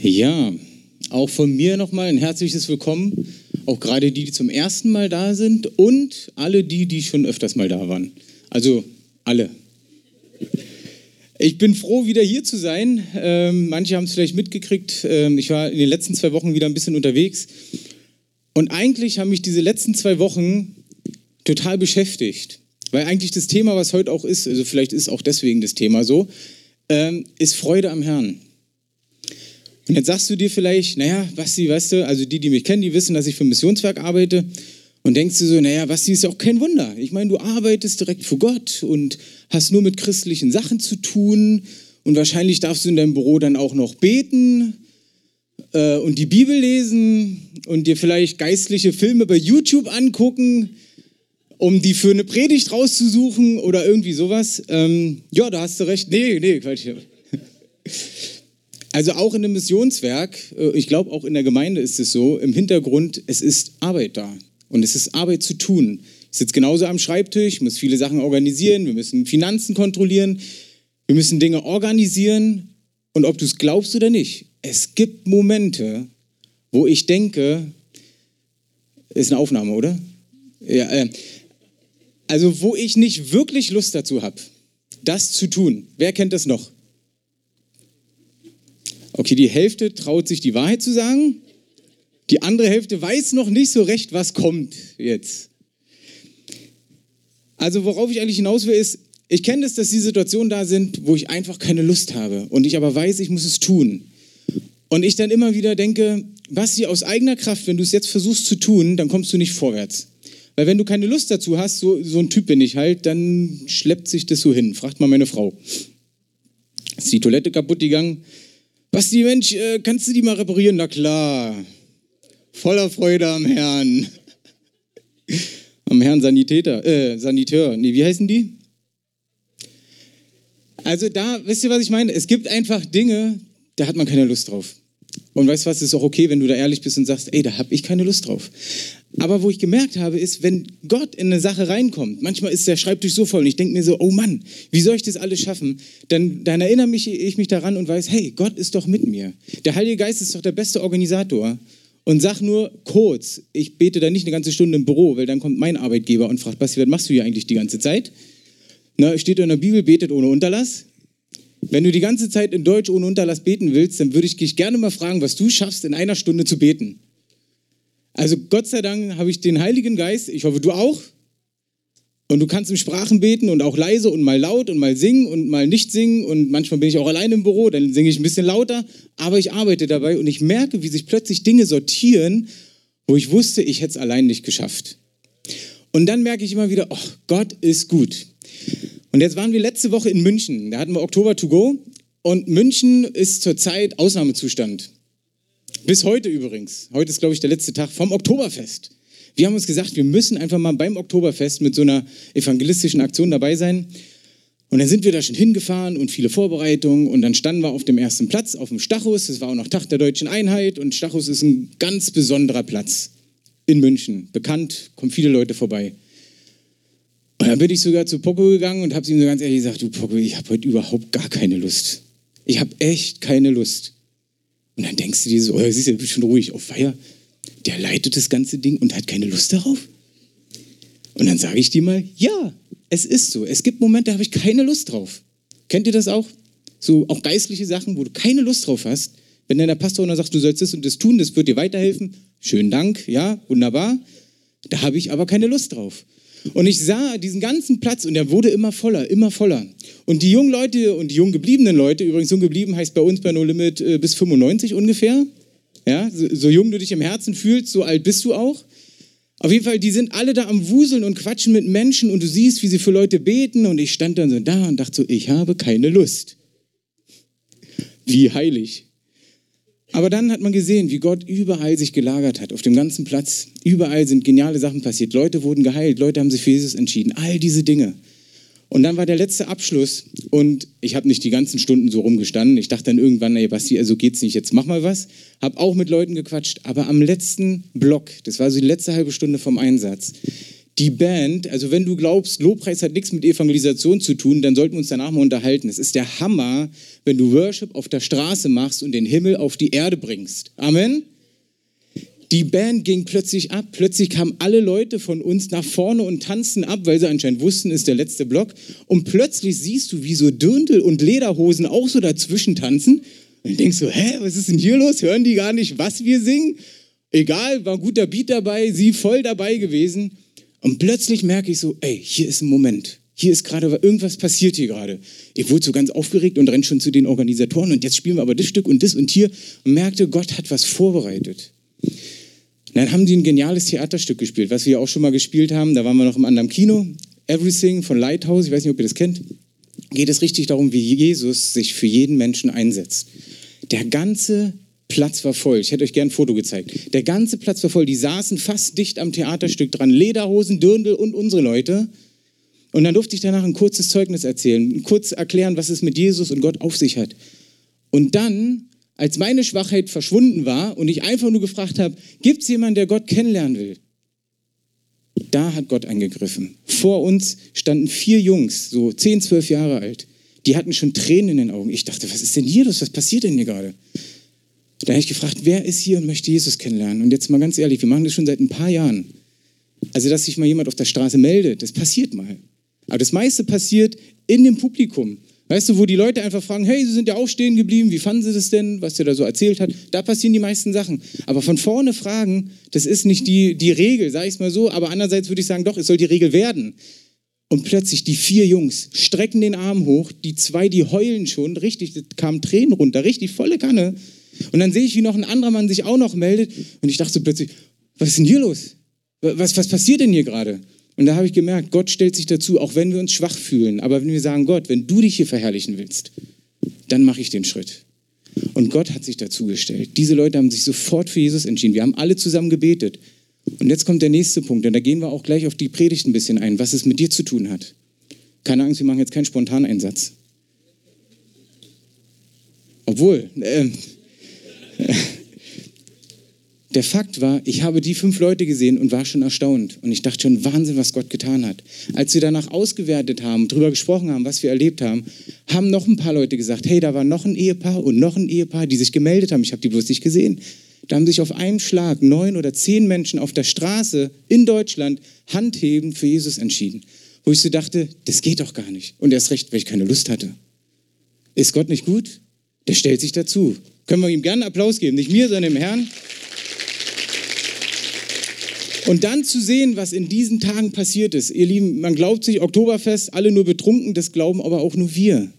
Ja, auch von mir nochmal ein herzliches Willkommen. Auch gerade die, die zum ersten Mal da sind und alle die, die schon öfters mal da waren. Also alle. Ich bin froh, wieder hier zu sein. Ähm, manche haben es vielleicht mitgekriegt. Ähm, ich war in den letzten zwei Wochen wieder ein bisschen unterwegs. Und eigentlich haben mich diese letzten zwei Wochen total beschäftigt. Weil eigentlich das Thema, was heute auch ist, also vielleicht ist auch deswegen das Thema so, ähm, ist Freude am Herrn. Und jetzt sagst du dir vielleicht, naja, Basti, weißt du, also die, die mich kennen, die wissen, dass ich für ein Missionswerk arbeite. Und denkst du so, naja, Basti ist ja auch kein Wunder. Ich meine, du arbeitest direkt vor Gott und hast nur mit christlichen Sachen zu tun. Und wahrscheinlich darfst du in deinem Büro dann auch noch beten äh, und die Bibel lesen und dir vielleicht geistliche Filme bei YouTube angucken, um die für eine Predigt rauszusuchen oder irgendwie sowas. Ähm, ja, da hast du recht. Nee, nee, Quatsch. Also auch in einem Missionswerk, äh, ich glaube auch in der Gemeinde ist es so, im Hintergrund, es ist Arbeit da und es ist Arbeit zu tun. Ich sitze genauso am Schreibtisch, muss viele Sachen organisieren, wir müssen Finanzen kontrollieren, wir müssen Dinge organisieren und ob du es glaubst oder nicht, es gibt Momente, wo ich denke, ist eine Aufnahme, oder? Ja, äh, also wo ich nicht wirklich Lust dazu habe, das zu tun. Wer kennt das noch? Okay, die Hälfte traut sich die Wahrheit zu sagen. Die andere Hälfte weiß noch nicht so recht, was kommt jetzt. Also worauf ich eigentlich hinaus will, ist, ich kenne das, dass die Situationen da sind, wo ich einfach keine Lust habe und ich aber weiß, ich muss es tun. Und ich dann immer wieder denke, Basti, aus eigener Kraft, wenn du es jetzt versuchst zu tun, dann kommst du nicht vorwärts. Weil wenn du keine Lust dazu hast, so, so ein Typ bin ich halt, dann schleppt sich das so hin. Fragt mal meine Frau. Ist die Toilette kaputt gegangen? Basti, Mensch, äh, kannst du die mal reparieren? Na klar. Voller Freude am Herrn. Am Herrn Sanitäter, äh, Saniteur. Nee, wie heißen die? Also da, wisst ihr, was ich meine? Es gibt einfach Dinge, da hat man keine Lust drauf. Und weißt du was, ist auch okay, wenn du da ehrlich bist und sagst, ey, da habe ich keine Lust drauf. Aber wo ich gemerkt habe, ist, wenn Gott in eine Sache reinkommt, manchmal ist der Schreibtisch so voll und ich denke mir so, oh Mann, wie soll ich das alles schaffen? Dann, dann erinnere mich, ich mich daran und weiß, hey, Gott ist doch mit mir. Der Heilige Geist ist doch der beste Organisator. Und sag nur kurz, ich bete da nicht eine ganze Stunde im Büro, weil dann kommt mein Arbeitgeber und fragt, Basti, was machst du hier eigentlich die ganze Zeit? Na, steht in der Bibel, betet ohne Unterlass. Wenn du die ganze Zeit in Deutsch ohne Unterlass beten willst, dann würde ich dich gerne mal fragen, was du schaffst, in einer Stunde zu beten. Also Gott sei Dank habe ich den Heiligen Geist, ich hoffe du auch. Und du kannst in Sprachen beten und auch leise und mal laut und mal singen und mal nicht singen. Und manchmal bin ich auch allein im Büro, dann singe ich ein bisschen lauter. Aber ich arbeite dabei und ich merke, wie sich plötzlich Dinge sortieren, wo ich wusste, ich hätte es allein nicht geschafft. Und dann merke ich immer wieder, oh, Gott ist gut. Und jetzt waren wir letzte Woche in München. Da hatten wir Oktober to go. Und München ist zurzeit Ausnahmezustand. Bis heute übrigens. Heute ist, glaube ich, der letzte Tag vom Oktoberfest. Wir haben uns gesagt, wir müssen einfach mal beim Oktoberfest mit so einer evangelistischen Aktion dabei sein. Und dann sind wir da schon hingefahren und viele Vorbereitungen und dann standen wir auf dem ersten Platz, auf dem Stachus. Es war auch noch Tag der deutschen Einheit und Stachus ist ein ganz besonderer Platz in München. Bekannt, kommen viele Leute vorbei. Und dann bin ich sogar zu Poco gegangen und habe ihm so ganz ehrlich gesagt, du Poco, ich habe heute überhaupt gar keine Lust. Ich habe echt keine Lust. Und dann denkst du dir so, oh, siehst du, du bist schon ruhig auf Feier. Der leitet das ganze Ding und hat keine Lust darauf. Und dann sage ich dir mal, ja, es ist so. Es gibt Momente, da habe ich keine Lust drauf. Kennt ihr das auch? So auch geistliche Sachen, wo du keine Lust drauf hast. Wenn dann der Pastor dann sagt, du sollst das und das tun, das wird dir weiterhelfen. Schönen Dank, ja, wunderbar. Da habe ich aber keine Lust drauf. Und ich sah diesen ganzen Platz und der wurde immer voller, immer voller. Und die jungen Leute und die jung gebliebenen Leute, übrigens jung geblieben heißt bei uns bei No Limit äh, bis 95 ungefähr. Ja, so, so jung du dich im Herzen fühlst, so alt bist du auch. Auf jeden Fall, die sind alle da am Wuseln und quatschen mit Menschen und du siehst, wie sie für Leute beten und ich stand dann so da und dachte so, ich habe keine Lust. Wie heilig. Aber dann hat man gesehen, wie Gott überall sich gelagert hat, auf dem ganzen Platz. Überall sind geniale Sachen passiert. Leute wurden geheilt, Leute haben sich für Jesus entschieden. All diese Dinge. Und dann war der letzte Abschluss und ich habe nicht die ganzen Stunden so rumgestanden. Ich dachte dann irgendwann, ey Basti, also geht's nicht, jetzt mach mal was. Hab auch mit Leuten gequatscht, aber am letzten Block, das war so die letzte halbe Stunde vom Einsatz, Die Band, also wenn du glaubst, Lobpreis hat nichts mit Evangelisation zu tun, dann sollten wir uns danach mal unterhalten. Es ist der Hammer, wenn du Worship auf der Straße machst und den Himmel auf die Erde bringst. Amen. Die Band ging plötzlich ab. Plötzlich kamen alle Leute von uns nach vorne und tanzen ab, weil sie anscheinend wussten, ist der letzte Block. Und plötzlich siehst du, wie so Dirndl und Lederhosen auch so dazwischen tanzen. Und du denkst so, hä, was ist denn hier los? Hören die gar nicht, was wir singen? Egal, war ein guter Beat dabei, sie voll dabei gewesen. Und plötzlich merke ich so, ey, hier ist ein Moment. Hier ist gerade, irgendwas passiert hier gerade. Ich wurde so ganz aufgeregt und rennt schon zu den Organisatoren und jetzt spielen wir aber das Stück und das und hier und merkte, Gott hat was vorbereitet. Dann haben die ein geniales Theaterstück gespielt, was wir auch schon mal gespielt haben. Da waren wir noch im anderen Kino. Everything von Lighthouse, ich weiß nicht, ob ihr das kennt. Geht es richtig darum, wie Jesus sich für jeden Menschen einsetzt. Der ganze Platz war voll. Ich hätte euch gerne ein Foto gezeigt. Der ganze Platz war voll. Die saßen fast dicht am Theaterstück dran. Lederhosen, Dirndl und unsere Leute. Und dann durfte ich danach ein kurzes Zeugnis erzählen, kurz erklären, was es mit Jesus und Gott auf sich hat. Und dann als meine Schwachheit verschwunden war und ich einfach nur gefragt habe, gibt es jemanden, der Gott kennenlernen will? Da hat Gott eingegriffen. Vor uns standen vier Jungs, so 10, 12 Jahre alt. Die hatten schon Tränen in den Augen. Ich dachte, was ist denn hier los? Was passiert denn hier gerade? Da habe ich gefragt, wer ist hier und möchte Jesus kennenlernen? Und jetzt mal ganz ehrlich, wir machen das schon seit ein paar Jahren. Also, dass sich mal jemand auf der Straße meldet, das passiert mal. Aber das meiste passiert in dem Publikum. Weißt du, wo die Leute einfach fragen, hey, Sie sind ja auch stehen geblieben, wie fanden Sie das denn, was der da so erzählt hat? Da passieren die meisten Sachen. Aber von vorne fragen, das ist nicht die, die Regel, sage ich es mal so. Aber andererseits würde ich sagen, doch, es soll die Regel werden. Und plötzlich die vier Jungs strecken den Arm hoch, die zwei, die heulen schon, richtig, kamen Tränen runter, richtig volle Kanne. Und dann sehe ich, wie noch ein anderer Mann sich auch noch meldet. Und ich dachte plötzlich, was ist denn hier los? Was, was passiert denn hier gerade? Und da habe ich gemerkt, Gott stellt sich dazu, auch wenn wir uns schwach fühlen. Aber wenn wir sagen, Gott, wenn du dich hier verherrlichen willst, dann mache ich den Schritt. Und Gott hat sich dazu gestellt. Diese Leute haben sich sofort für Jesus entschieden. Wir haben alle zusammen gebetet. Und jetzt kommt der nächste Punkt. Und da gehen wir auch gleich auf die Predigt ein bisschen ein, was es mit dir zu tun hat. Keine Angst, wir machen jetzt keinen Spontaneinsatz. Obwohl, äh, der Fakt war, ich habe die fünf Leute gesehen und war schon erstaunt. Und ich dachte schon, Wahnsinn, was Gott getan hat. Als wir danach ausgewertet haben, darüber gesprochen haben, was wir erlebt haben, haben noch ein paar Leute gesagt, hey, da war noch ein Ehepaar und noch ein Ehepaar, die sich gemeldet haben. Ich habe die bloß nicht gesehen. Da haben sich auf einen Schlag neun oder zehn Menschen auf der Straße in Deutschland handheben für Jesus entschieden. Wo ich so dachte, das geht doch gar nicht. Und erst recht, weil ich keine Lust hatte. Ist Gott nicht gut? Der stellt sich dazu. Können wir ihm gerne Applaus geben. Nicht mir, sondern dem Herrn. Und dann zu sehen, was in diesen Tagen passiert ist. Ihr Lieben, man glaubt sich Oktoberfest, alle nur betrunken, das glauben aber auch nur wir.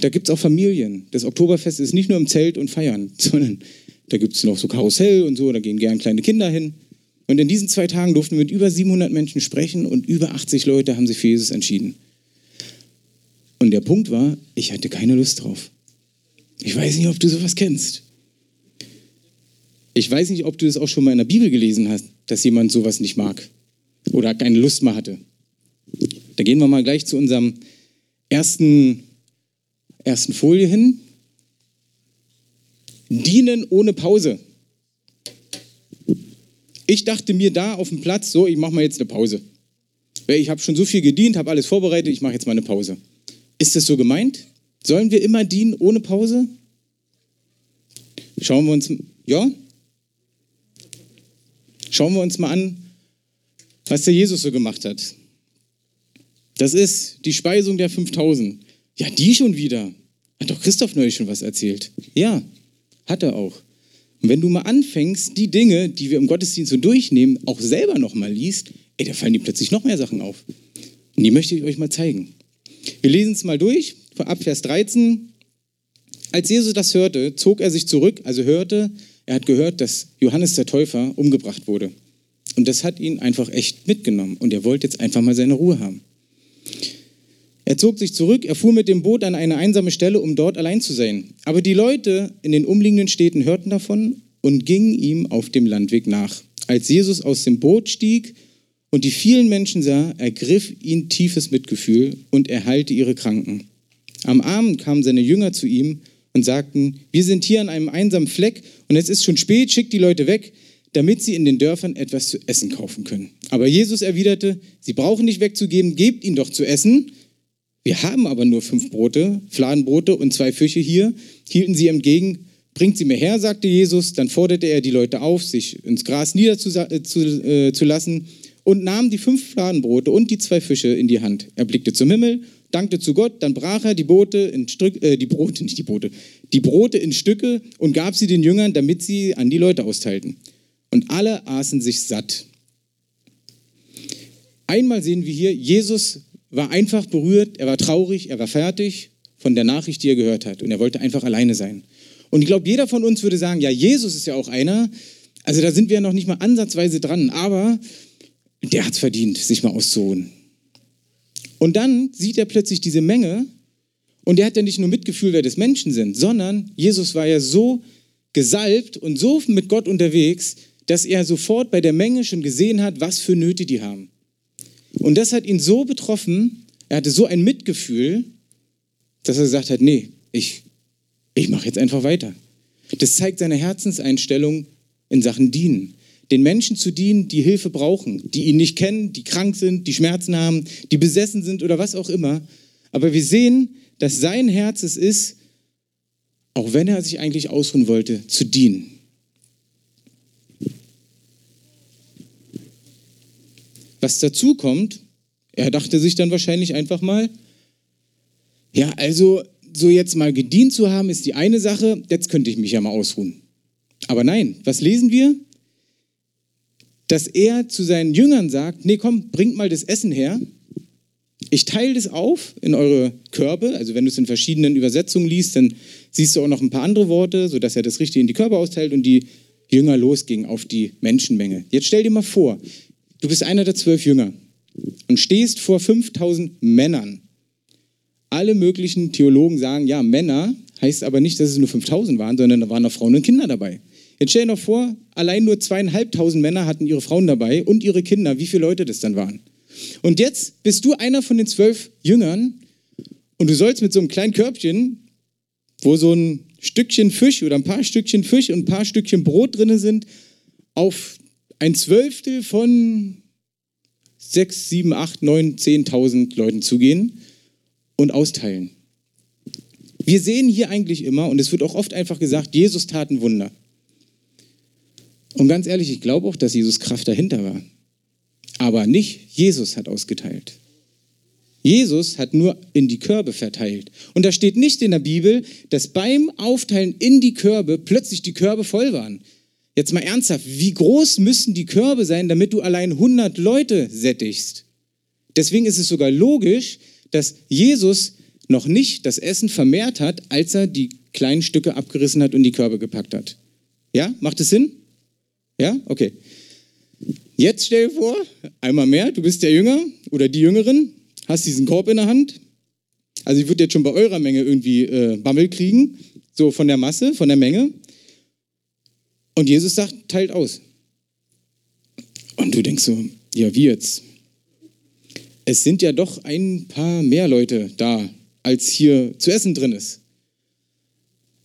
Da gibt es auch Familien. Das Oktoberfest ist nicht nur im Zelt und feiern, sondern da gibt es noch so Karussell und so, da gehen gern kleine Kinder hin. Und in diesen zwei Tagen durften wir mit über 700 Menschen sprechen und über 80 Leute haben sich für Jesus entschieden. Und der Punkt war, ich hatte keine Lust drauf. Ich weiß nicht, ob du sowas kennst. Ich weiß nicht, ob du das auch schon mal in der Bibel gelesen hast dass jemand sowas nicht mag oder keine Lust mehr hatte. Da gehen wir mal gleich zu unserem ersten, ersten Folie hin. Dienen ohne Pause. Ich dachte mir da auf dem Platz, so, ich mache mal jetzt eine Pause. Ich habe schon so viel gedient, habe alles vorbereitet, ich mache jetzt mal eine Pause. Ist das so gemeint? Sollen wir immer dienen ohne Pause? Schauen wir uns, ja? Schauen wir uns mal an, was der Jesus so gemacht hat. Das ist die Speisung der 5000. Ja, die schon wieder. Hat doch Christoph neulich schon was erzählt. Ja, hat er auch. Und wenn du mal anfängst, die Dinge, die wir im Gottesdienst so durchnehmen, auch selber nochmal liest, ey, da fallen dir plötzlich noch mehr Sachen auf. Und die möchte ich euch mal zeigen. Wir lesen es mal durch, ab Vers 13. Als Jesus das hörte, zog er sich zurück, also hörte, er hat gehört, dass Johannes der Täufer umgebracht wurde. Und das hat ihn einfach echt mitgenommen. Und er wollte jetzt einfach mal seine Ruhe haben. Er zog sich zurück, er fuhr mit dem Boot an eine einsame Stelle, um dort allein zu sein. Aber die Leute in den umliegenden Städten hörten davon und gingen ihm auf dem Landweg nach. Als Jesus aus dem Boot stieg und die vielen Menschen sah, ergriff ihn tiefes Mitgefühl und er heilte ihre Kranken. Am Abend kamen seine Jünger zu ihm und sagten, wir sind hier an einem einsamen Fleck und es ist schon spät, schickt die Leute weg, damit sie in den Dörfern etwas zu essen kaufen können. Aber Jesus erwiderte, sie brauchen nicht wegzugeben, gebt ihnen doch zu essen. Wir haben aber nur fünf Brote, Fladenbrote und zwei Fische hier, hielten sie entgegen. Bringt sie mir her, sagte Jesus. Dann forderte er die Leute auf, sich ins Gras niederzulassen äh, und nahm die fünf Fladenbrote und die zwei Fische in die Hand. Er blickte zum Himmel, dankte zu Gott, dann brach er die Brote in Stück, äh, die Brote, nicht die Brote, die Brote in Stücke und gab sie den Jüngern, damit sie an die Leute austeilten. Und alle aßen sich satt. Einmal sehen wir hier, Jesus war einfach berührt, er war traurig, er war fertig von der Nachricht, die er gehört hat. Und er wollte einfach alleine sein. Und ich glaube, jeder von uns würde sagen, ja, Jesus ist ja auch einer. Also da sind wir ja noch nicht mal ansatzweise dran, aber der hat es verdient, sich mal auszuruhen. Und dann sieht er plötzlich diese Menge und er hat ja nicht nur Mitgefühl, wer des Menschen sind, sondern Jesus war ja so gesalbt und so mit Gott unterwegs, dass er sofort bei der Menge schon gesehen hat, was für Nöte die haben. Und das hat ihn so betroffen, er hatte so ein Mitgefühl, dass er gesagt hat, nee, ich, ich mache jetzt einfach weiter. Das zeigt seine Herzenseinstellung in Sachen Dienen. Den Menschen zu dienen, die Hilfe brauchen, die ihn nicht kennen, die krank sind, die Schmerzen haben, die besessen sind oder was auch immer. Aber wir sehen, dass sein Herz es ist, auch wenn er sich eigentlich ausruhen wollte, zu dienen. Was dazu kommt, er dachte sich dann wahrscheinlich einfach mal, ja, also so jetzt mal gedient zu haben, ist die eine Sache, jetzt könnte ich mich ja mal ausruhen. Aber nein, was lesen wir? Dass er zu seinen Jüngern sagt, nee, komm, bringt mal das Essen her. Ich teile das auf in eure Körbe. Also wenn du es in verschiedenen Übersetzungen liest, dann siehst du auch noch ein paar andere Worte, sodass er das richtig in die Körbe austeilt und die Jünger losgingen auf die Menschenmenge. Jetzt stell dir mal vor, du bist einer der zwölf Jünger und stehst vor 5000 Männern alle möglichen Theologen sagen, ja, Männer heißt aber nicht, dass es nur 5000 waren, sondern da waren auch Frauen und Kinder dabei. Jetzt stell dir noch vor, allein nur zweieinhalbtausend Männer hatten ihre Frauen dabei und ihre Kinder, wie viele Leute das dann waren. Und jetzt bist du einer von den zwölf Jüngern und du sollst mit so einem kleinen Körbchen, wo so ein Stückchen Fisch oder ein paar Stückchen Fisch und ein paar Stückchen Brot drin sind, auf ein Zwölftel von sechs, sieben, acht, neun, zehntausend Leuten zugehen und austeilen. Wir sehen hier eigentlich immer, und es wird auch oft einfach gesagt, Jesus tat ein Wunder. Und ganz ehrlich, ich glaube auch, dass Jesus Kraft dahinter war. Aber nicht Jesus hat ausgeteilt. Jesus hat nur in die Körbe verteilt. Und da steht nicht in der Bibel, dass beim Aufteilen in die Körbe plötzlich die Körbe voll waren. Jetzt mal ernsthaft, wie groß müssen die Körbe sein, damit du allein 100 Leute sättigst? Deswegen ist es sogar logisch, dass Jesus noch nicht das Essen vermehrt hat, als er die kleinen Stücke abgerissen hat und die Körbe gepackt hat. Ja, macht es Sinn? Ja, okay. Jetzt stell dir vor, einmal mehr, du bist der Jünger oder die Jüngerin, hast diesen Korb in der Hand. Also ich würde jetzt schon bei eurer Menge irgendwie äh, Bammel kriegen, so von der Masse, von der Menge. Und Jesus sagt, teilt aus. Und du denkst so, ja, wie jetzt? es sind ja doch ein paar mehr Leute da, als hier zu essen drin ist.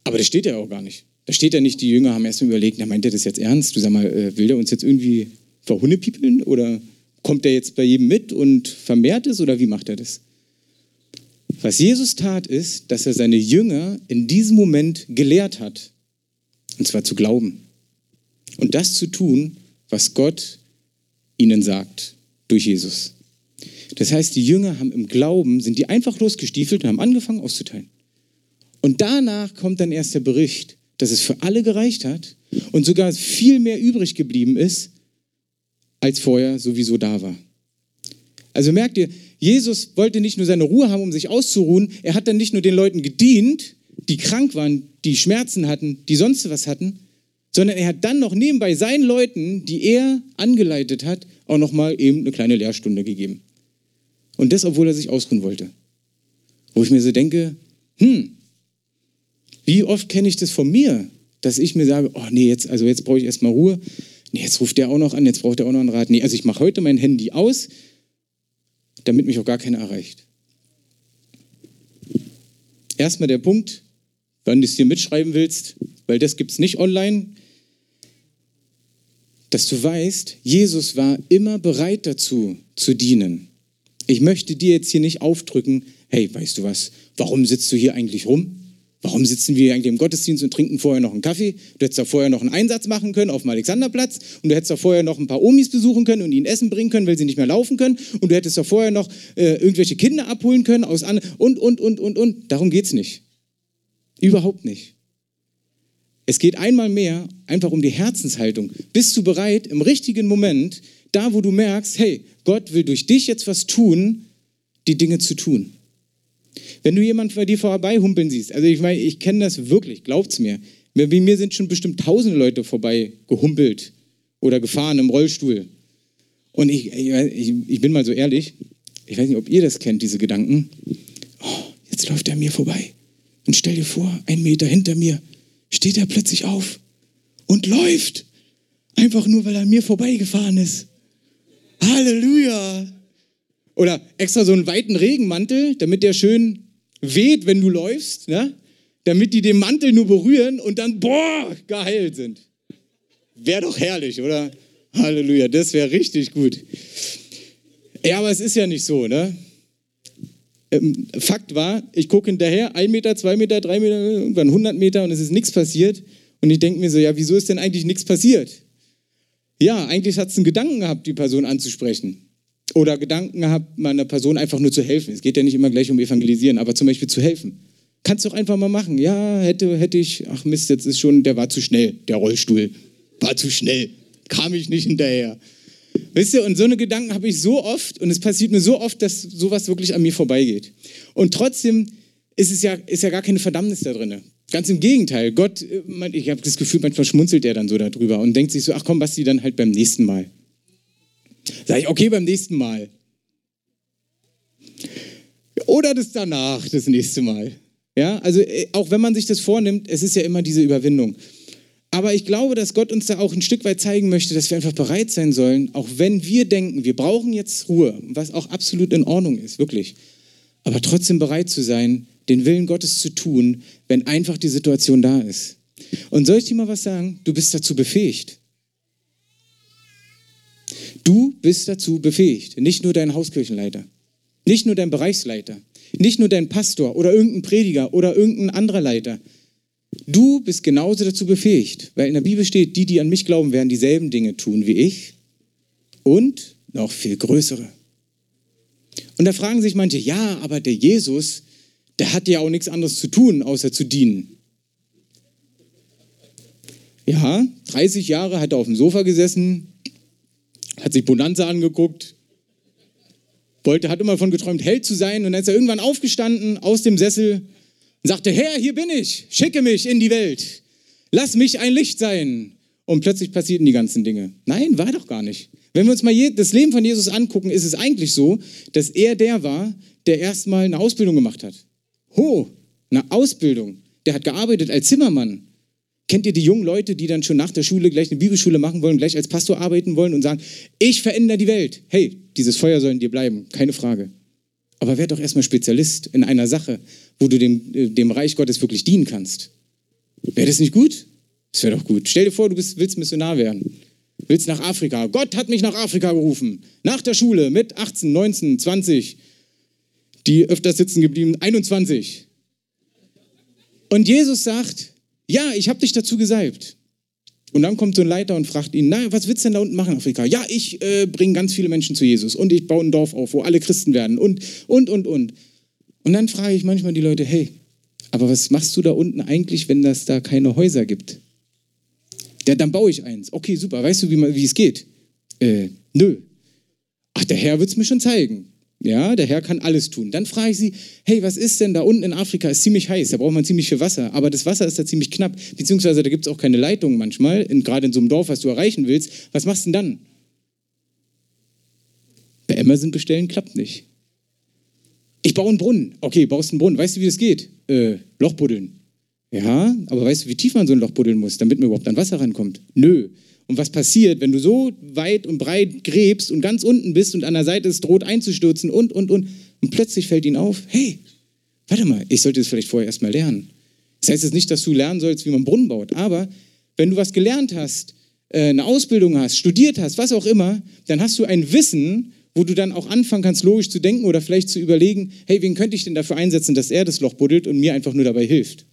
Aber das steht ja auch gar nicht. Da steht ja nicht, die Jünger haben erst mal überlegt, na, meint er das jetzt ernst? Du sag mal, äh, will der uns jetzt irgendwie verhunnepiepeln oder kommt er jetzt bei jedem mit und vermehrt es oder wie macht er das? Was Jesus tat, ist, dass er seine Jünger in diesem Moment gelehrt hat. Und zwar zu glauben. Und das zu tun, was Gott ihnen sagt durch Jesus. Das heißt, die Jünger haben im Glauben, sind die einfach losgestiefelt und haben angefangen auszuteilen. Und danach kommt dann erst der Bericht, dass es für alle gereicht hat und sogar viel mehr übrig geblieben ist, als vorher sowieso da war. Also merkt ihr, Jesus wollte nicht nur seine Ruhe haben, um sich auszuruhen, er hat dann nicht nur den Leuten gedient, die krank waren, die Schmerzen hatten, die sonst was hatten, sondern er hat dann noch nebenbei seinen Leuten, die er angeleitet hat, auch noch mal eben eine kleine Lehrstunde gegeben. Und das, obwohl er sich ausruhen wollte. Wo ich mir so denke, hm, wie oft kenne ich das von mir, dass ich mir sage, oh nee, jetzt, also jetzt brauche ich erstmal Ruhe. Nee, jetzt ruft der auch noch an, jetzt braucht der auch noch einen Rat. Nee, also ich mache heute mein Handy aus, damit mich auch gar keiner erreicht. Erstmal der Punkt, wann du es dir mitschreiben willst, weil das gibt es nicht online. dass du weißt, Jesus war immer bereit dazu, zu dienen. Ich möchte dir jetzt hier nicht aufdrücken, hey, weißt du was, warum sitzt du hier eigentlich rum? Warum sitzen wir eigentlich im Gottesdienst und trinken vorher noch einen Kaffee? Du hättest da vorher noch einen Einsatz machen können auf dem Alexanderplatz und du hättest da vorher noch ein paar Omis besuchen können und ihnen Essen bringen können, weil sie nicht mehr laufen können und du hättest da vorher noch äh, irgendwelche Kinder abholen können aus an und, und, und, und, und. Darum geht es nicht. Überhaupt nicht. Es geht einmal mehr einfach um die Herzenshaltung. Bist du bereit, im richtigen Moment, da wo du merkst, hey, Gott will durch dich jetzt was tun, die Dinge zu tun? Wenn du jemanden bei dir vorbei humpeln siehst, also ich meine, ich kenne das wirklich, glaubt's mir. Wie mir sind schon bestimmt tausende Leute vorbei gehumpelt oder gefahren im Rollstuhl. Und ich, ich, ich bin mal so ehrlich, ich weiß nicht, ob ihr das kennt, diese Gedanken. Oh, jetzt läuft er mir vorbei. Und stell dir vor, ein Meter hinter mir steht er plötzlich auf und läuft. Einfach nur, weil er mir vorbeigefahren ist. Halleluja. Oder extra so einen weiten Regenmantel, damit der schön weht, wenn du läufst, ne? damit die den Mantel nur berühren und dann, boah, geheilt sind. Wäre doch herrlich, oder? Halleluja, das wäre richtig gut. Ja, aber es ist ja nicht so, ne? Ähm, Fakt war, ich gucke hinterher, ein Meter, zwei Meter, drei Meter, irgendwann 100 Meter und es ist nichts passiert. Und ich denke mir so, ja, wieso ist denn eigentlich nichts passiert? Ja, eigentlich hat es einen Gedanken gehabt, die Person anzusprechen oder Gedanken gehabt, meiner Person einfach nur zu helfen. Es geht ja nicht immer gleich um Evangelisieren, aber zum Beispiel zu helfen. Kannst du doch einfach mal machen. Ja, hätte, hätte ich, ach Mist, jetzt ist schon, der war zu schnell, der Rollstuhl. War zu schnell. Kam ich nicht hinterher. Wisst ihr, und so eine Gedanken habe ich so oft und es passiert mir so oft, dass sowas wirklich an mir vorbeigeht. Und trotzdem ist es ja, ist ja gar keine Verdammnis da drin. Ganz im Gegenteil. Gott, äh, ich habe das Gefühl, manchmal schmunzelt er dann so darüber und denkt sich so, ach komm, Basti, dann halt beim nächsten Mal. Sag ich, okay, beim nächsten Mal. Oder das danach, das nächste Mal. Ja, also äh, auch wenn man sich das vornimmt, es ist ja immer diese Überwindung. Aber ich glaube, dass Gott uns da auch ein Stück weit zeigen möchte, dass wir einfach bereit sein sollen, auch wenn wir denken, wir brauchen jetzt Ruhe, was auch absolut in Ordnung ist, wirklich. Aber trotzdem bereit zu sein, den Willen Gottes zu tun, wenn einfach die Situation da ist. Und soll ich dir mal was sagen? Du bist dazu befähigt. Du bist dazu befähigt, nicht nur dein Hauskirchenleiter, nicht nur dein Bereichsleiter, nicht nur dein Pastor oder irgendein Prediger oder irgendein anderer Leiter. Du bist genauso dazu befähigt, weil in der Bibel steht, die, die an mich glauben, werden dieselben Dinge tun wie ich und noch viel größere. Und da fragen sich manche, ja, aber der Jesus, der hat ja auch nichts anderes zu tun, außer zu dienen. Ja, 30 Jahre hat er auf dem Sofa gesessen, hat sich Bonanza angeguckt, wollte, hat immer davon geträumt, Held zu sein. Und dann ist er irgendwann aufgestanden aus dem Sessel und sagte, Herr, hier bin ich, schicke mich in die Welt, lass mich ein Licht sein. Und plötzlich passierten die ganzen Dinge. Nein, war doch gar nicht. Wenn wir uns mal das Leben von Jesus angucken, ist es eigentlich so, dass er der war, der erstmal eine Ausbildung gemacht hat. Ho, eine Ausbildung. Der hat gearbeitet als Zimmermann. Kennt ihr die jungen Leute, die dann schon nach der Schule gleich eine Bibelschule machen wollen, gleich als Pastor arbeiten wollen und sagen, ich verändere die Welt. Hey, dieses Feuer soll in dir bleiben, keine Frage. Aber werd doch erstmal Spezialist in einer Sache, wo du dem, äh, dem Reich Gottes wirklich dienen kannst. Wäre das nicht gut? Das wäre doch gut. Stell dir vor, du bist, willst Missionar werden. Willst nach Afrika. Gott hat mich nach Afrika gerufen. Nach der Schule mit 18, 19, 20. Die öfter sitzen geblieben, 21. Und Jesus sagt, ja, ich habe dich dazu gesalbt. Und dann kommt so ein Leiter und fragt ihn, na, was willst du denn da unten machen Afrika? Ja, ich äh, bringe ganz viele Menschen zu Jesus und ich baue ein Dorf auf, wo alle Christen werden und, und, und, und. Und dann frage ich manchmal die Leute, hey, aber was machst du da unten eigentlich, wenn das da keine Häuser gibt? Ja, dann baue ich eins. Okay, super. Weißt du, wie, wie es geht? Äh, nö. Ach, der Herr wird es mir schon zeigen. Ja, der Herr kann alles tun. Dann frage ich sie, hey, was ist denn da unten in Afrika? Ist ziemlich heiß, da braucht man ziemlich viel Wasser, aber das Wasser ist da ziemlich knapp, beziehungsweise da gibt es auch keine Leitung manchmal, in, gerade in so einem Dorf, was du erreichen willst. Was machst du denn dann? Bei Amazon bestellen klappt nicht. Ich baue einen Brunnen. Okay, baust einen Brunnen. Weißt du, wie das geht? Äh, Loch buddeln. Ja, aber weißt du, wie tief man so ein Loch buddeln muss, damit man überhaupt an Wasser rankommt? Nö. Und was passiert, wenn du so weit und breit gräbst und ganz unten bist und an der Seite es droht einzustürzen und, und, und. Und plötzlich fällt ihnen auf, hey, warte mal, ich sollte es vielleicht vorher erstmal lernen. Das heißt jetzt nicht, dass du lernen sollst, wie man Brunnen baut, aber wenn du was gelernt hast, äh, eine Ausbildung hast, studiert hast, was auch immer, dann hast du ein Wissen, wo du dann auch anfangen kannst, logisch zu denken oder vielleicht zu überlegen, hey, wen könnte ich denn dafür einsetzen, dass er das Loch buddelt und mir einfach nur dabei hilft.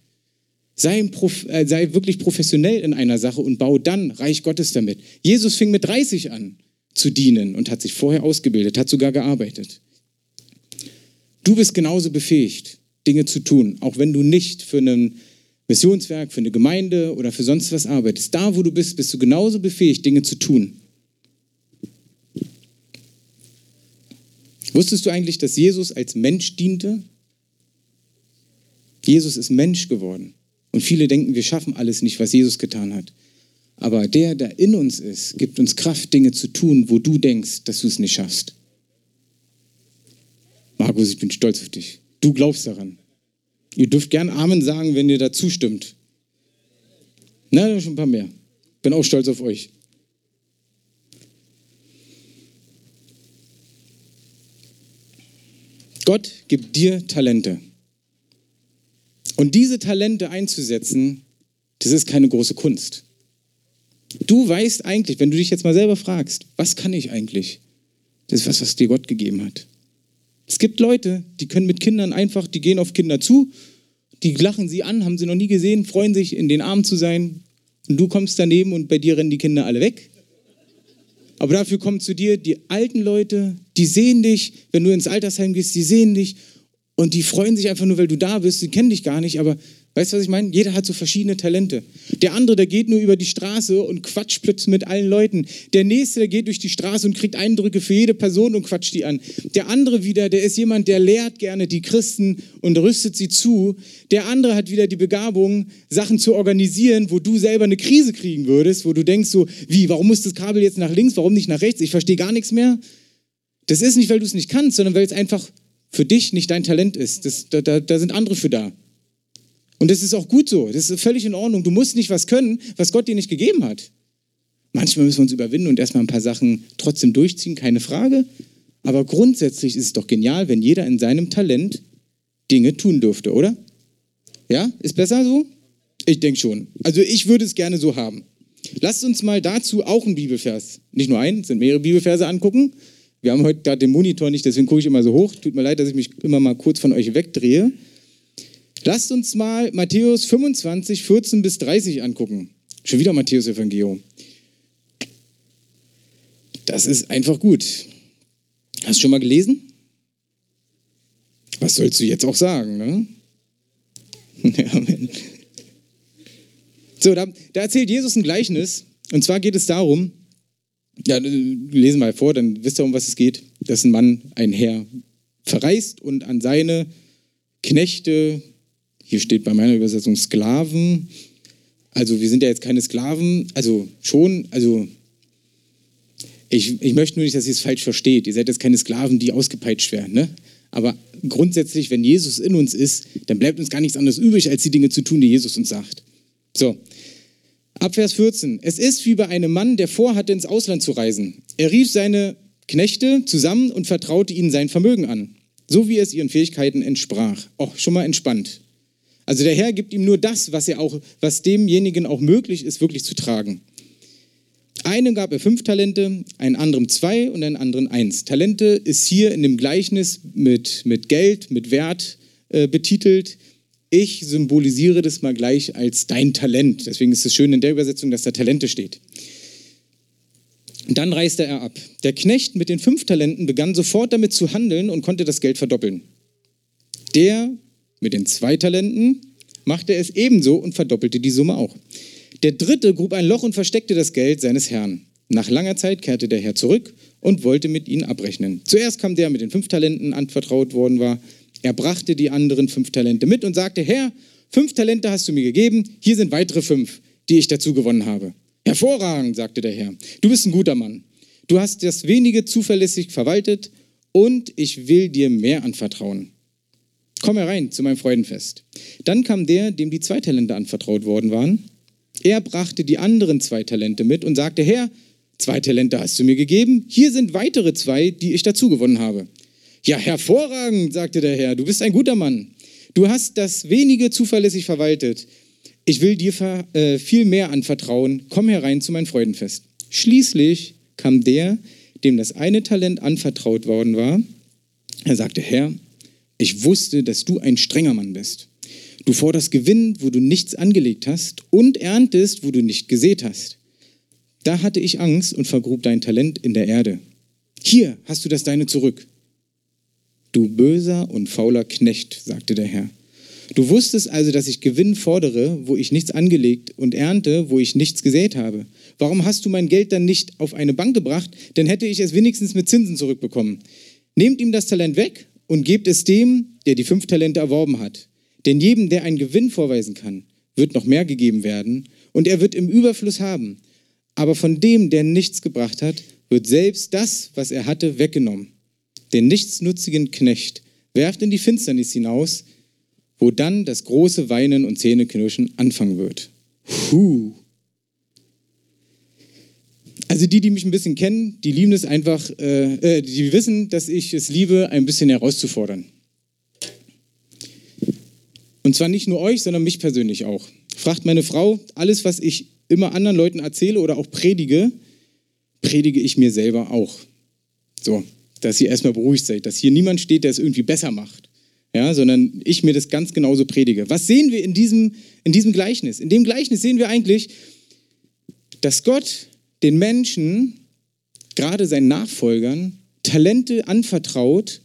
Sei, äh, sei, wirklich professionell in einer Sache und bau dann Reich Gottes damit. Jesus fing mit 30 an zu dienen und hat sich vorher ausgebildet, hat sogar gearbeitet. Du bist genauso befähigt, Dinge zu tun, auch wenn du nicht für ein Missionswerk, für eine Gemeinde oder für sonst was arbeitest. Da, wo du bist, bist du genauso befähigt, Dinge zu tun. Wusstest du eigentlich, dass Jesus als Mensch diente? Jesus ist Mensch geworden. Und viele denken, wir schaffen alles nicht, was Jesus getan hat. Aber der, der in uns ist, gibt uns Kraft, Dinge zu tun, wo du denkst, dass du es nicht schaffst. Markus, ich bin stolz auf dich. Du glaubst daran. Ihr dürft gern Amen sagen, wenn ihr da zustimmt. Na, schon ein paar mehr. Bin auch stolz auf euch. Gott gibt dir Talente. Und diese Talente einzusetzen, das ist keine große Kunst. Du weißt eigentlich, wenn du dich jetzt mal selber fragst, was kann ich eigentlich? Das ist was, was dir Gott gegeben hat. Es gibt Leute, die können mit Kindern einfach, die gehen auf Kinder zu, die lachen sie an, haben sie noch nie gesehen, freuen sich, in den Armen zu sein. Und du kommst daneben und bei dir rennen die Kinder alle weg. Aber dafür kommen zu dir die alten Leute, die sehen dich, wenn du ins Altersheim gehst, die sehen dich und die freuen sich einfach nur, weil du da bist, die kennen dich gar nicht, aber Weißt du, was ich meine? Jeder hat so verschiedene Talente. Der andere, der geht nur über die Straße und quatscht plötzlich mit allen Leuten. Der nächste, der geht durch die Straße und kriegt Eindrücke für jede Person und quatscht die an. Der andere wieder, der ist jemand, der lehrt gerne die Christen und rüstet sie zu. Der andere hat wieder die Begabung, Sachen zu organisieren, wo du selber eine Krise kriegen würdest, wo du denkst so, wie, warum muss das Kabel jetzt nach links, warum nicht nach rechts? Ich verstehe gar nichts mehr. Das ist nicht, weil du es nicht kannst, sondern weil es einfach für dich nicht dein Talent ist. Das, da, da, da sind andere für da. Und das ist auch gut so. Das ist völlig in Ordnung. Du musst nicht was können, was Gott dir nicht gegeben hat. Manchmal müssen wir uns überwinden und erstmal ein paar Sachen trotzdem durchziehen, keine Frage. Aber grundsätzlich ist es doch genial, wenn jeder in seinem Talent Dinge tun dürfte, oder? Ja, ist besser so? Ich denke schon. Also ich würde es gerne so haben. Lasst uns mal dazu auch einen Bibelvers, nicht nur einen, es sind mehrere Bibelverse angucken. Wir haben heute gerade den Monitor nicht, deswegen gucke ich immer so hoch. Tut mir leid, dass ich mich immer mal kurz von euch wegdrehe. Lasst uns mal Matthäus 25, 14 bis 30 angucken. Schon wieder Matthäus Evangelium. Das ist einfach gut. Hast du schon mal gelesen? Was sollst du jetzt auch sagen? Ne? Amen. So, da, da, erzählt Jesus ein Gleichnis. Und zwar geht es darum, ja, lesen mal vor, dann wisst ihr, um was es geht, dass ein Mann, ein Herr, verreist und an seine Knechte hier steht bei meiner Übersetzung Sklaven. Also wir sind ja jetzt keine Sklaven, also schon, also ich, ich möchte nur nicht, dass ihr es falsch versteht. Ihr seid jetzt keine Sklaven, die ausgepeitscht werden. Ne? Aber grundsätzlich, wenn Jesus in uns ist, dann bleibt uns gar nichts anderes übrig, als die Dinge zu tun, die Jesus uns sagt. So, ab Vers 14. Es ist wie bei einem Mann, der vorhatte, ins Ausland zu reisen. Er rief seine Knechte zusammen und vertraute ihnen sein Vermögen an, so wie es ihren Fähigkeiten entsprach. Oh, schon mal entspannt. Also der Herr gibt ihm nur das, was, er auch, was demjenigen auch möglich ist, wirklich zu tragen. Einem gab er fünf Talente, einen anderen zwei und einen anderen eins. Talente ist hier in dem Gleichnis mit, mit Geld, mit Wert äh, betitelt. Ich symbolisiere das mal gleich als dein Talent. Deswegen ist es schön in der Übersetzung, dass da Talente steht. dann reiste er ab. Der Knecht mit den fünf Talenten begann sofort damit zu handeln und konnte das Geld verdoppeln. Der mit den zwei Talenten machte es ebenso und verdoppelte die Summe auch. Der dritte grub ein Loch und versteckte das Geld seines Herrn. Nach langer Zeit kehrte der Herr zurück und wollte mit ihnen abrechnen. Zuerst kam der mit den fünf Talenten anvertraut worden war. Er brachte die anderen fünf Talente mit und sagte, Herr, fünf Talente hast du mir gegeben, hier sind weitere fünf, die ich dazu gewonnen habe. Hervorragend, sagte der Herr, du bist ein guter Mann. Du hast das wenige zuverlässig verwaltet und ich will dir mehr anvertrauen. Komm herein zu meinem Freudenfest. Dann kam der, dem die zwei Talente anvertraut worden waren. Er brachte die anderen zwei Talente mit und sagte, Herr, zwei Talente hast du mir gegeben, hier sind weitere zwei, die ich dazu gewonnen habe. Ja, hervorragend, sagte der Herr, du bist ein guter Mann. Du hast das wenige zuverlässig verwaltet. ich will dir äh, viel mehr anvertrauen, komm herein zu meinem Freudenfest. Schließlich kam der, dem das eine Talent anvertraut worden war. Er sagte, Herr, ich wusste, dass du ein strenger Mann bist. Du forderst Gewinn, wo du nichts angelegt hast und erntest, wo du nicht gesät hast. Da hatte ich Angst und vergrub dein Talent in der Erde. Hier hast du das deine zurück. Du böser und fauler Knecht, sagte der Herr. Du wusstest also, dass ich Gewinn fordere, wo ich nichts angelegt und ernte, wo ich nichts gesät habe. Warum hast du mein Geld dann nicht auf eine Bank gebracht? Dann hätte ich es wenigstens mit Zinsen zurückbekommen. Nehmt ihm das Talent weg und gebt es dem, der die fünf Talente erworben hat. Denn jedem, der einen Gewinn vorweisen kann, wird noch mehr gegeben werden und er wird im Überfluss haben. Aber von dem, der nichts gebracht hat, wird selbst das, was er hatte, weggenommen. Den nichtsnutzigen Knecht werft in die Finsternis hinaus, wo dann das große Weinen und Zähneknirschen anfangen wird. Puh. Also die, die mich ein bisschen kennen, die lieben es einfach, äh, äh, die wissen, dass ich es liebe, ein bisschen herauszufordern. Und zwar nicht nur euch, sondern mich persönlich auch. Fragt meine Frau, alles, was ich immer anderen Leuten erzähle oder auch predige, predige ich mir selber auch. So, dass ihr erstmal beruhigt seid, dass hier niemand steht, der es irgendwie besser macht, ja, sondern ich mir das ganz genauso predige. Was sehen wir in diesem, in diesem Gleichnis? In dem Gleichnis sehen wir eigentlich, dass Gott den Menschen, gerade seinen Nachfolgern, Talente anvertraut,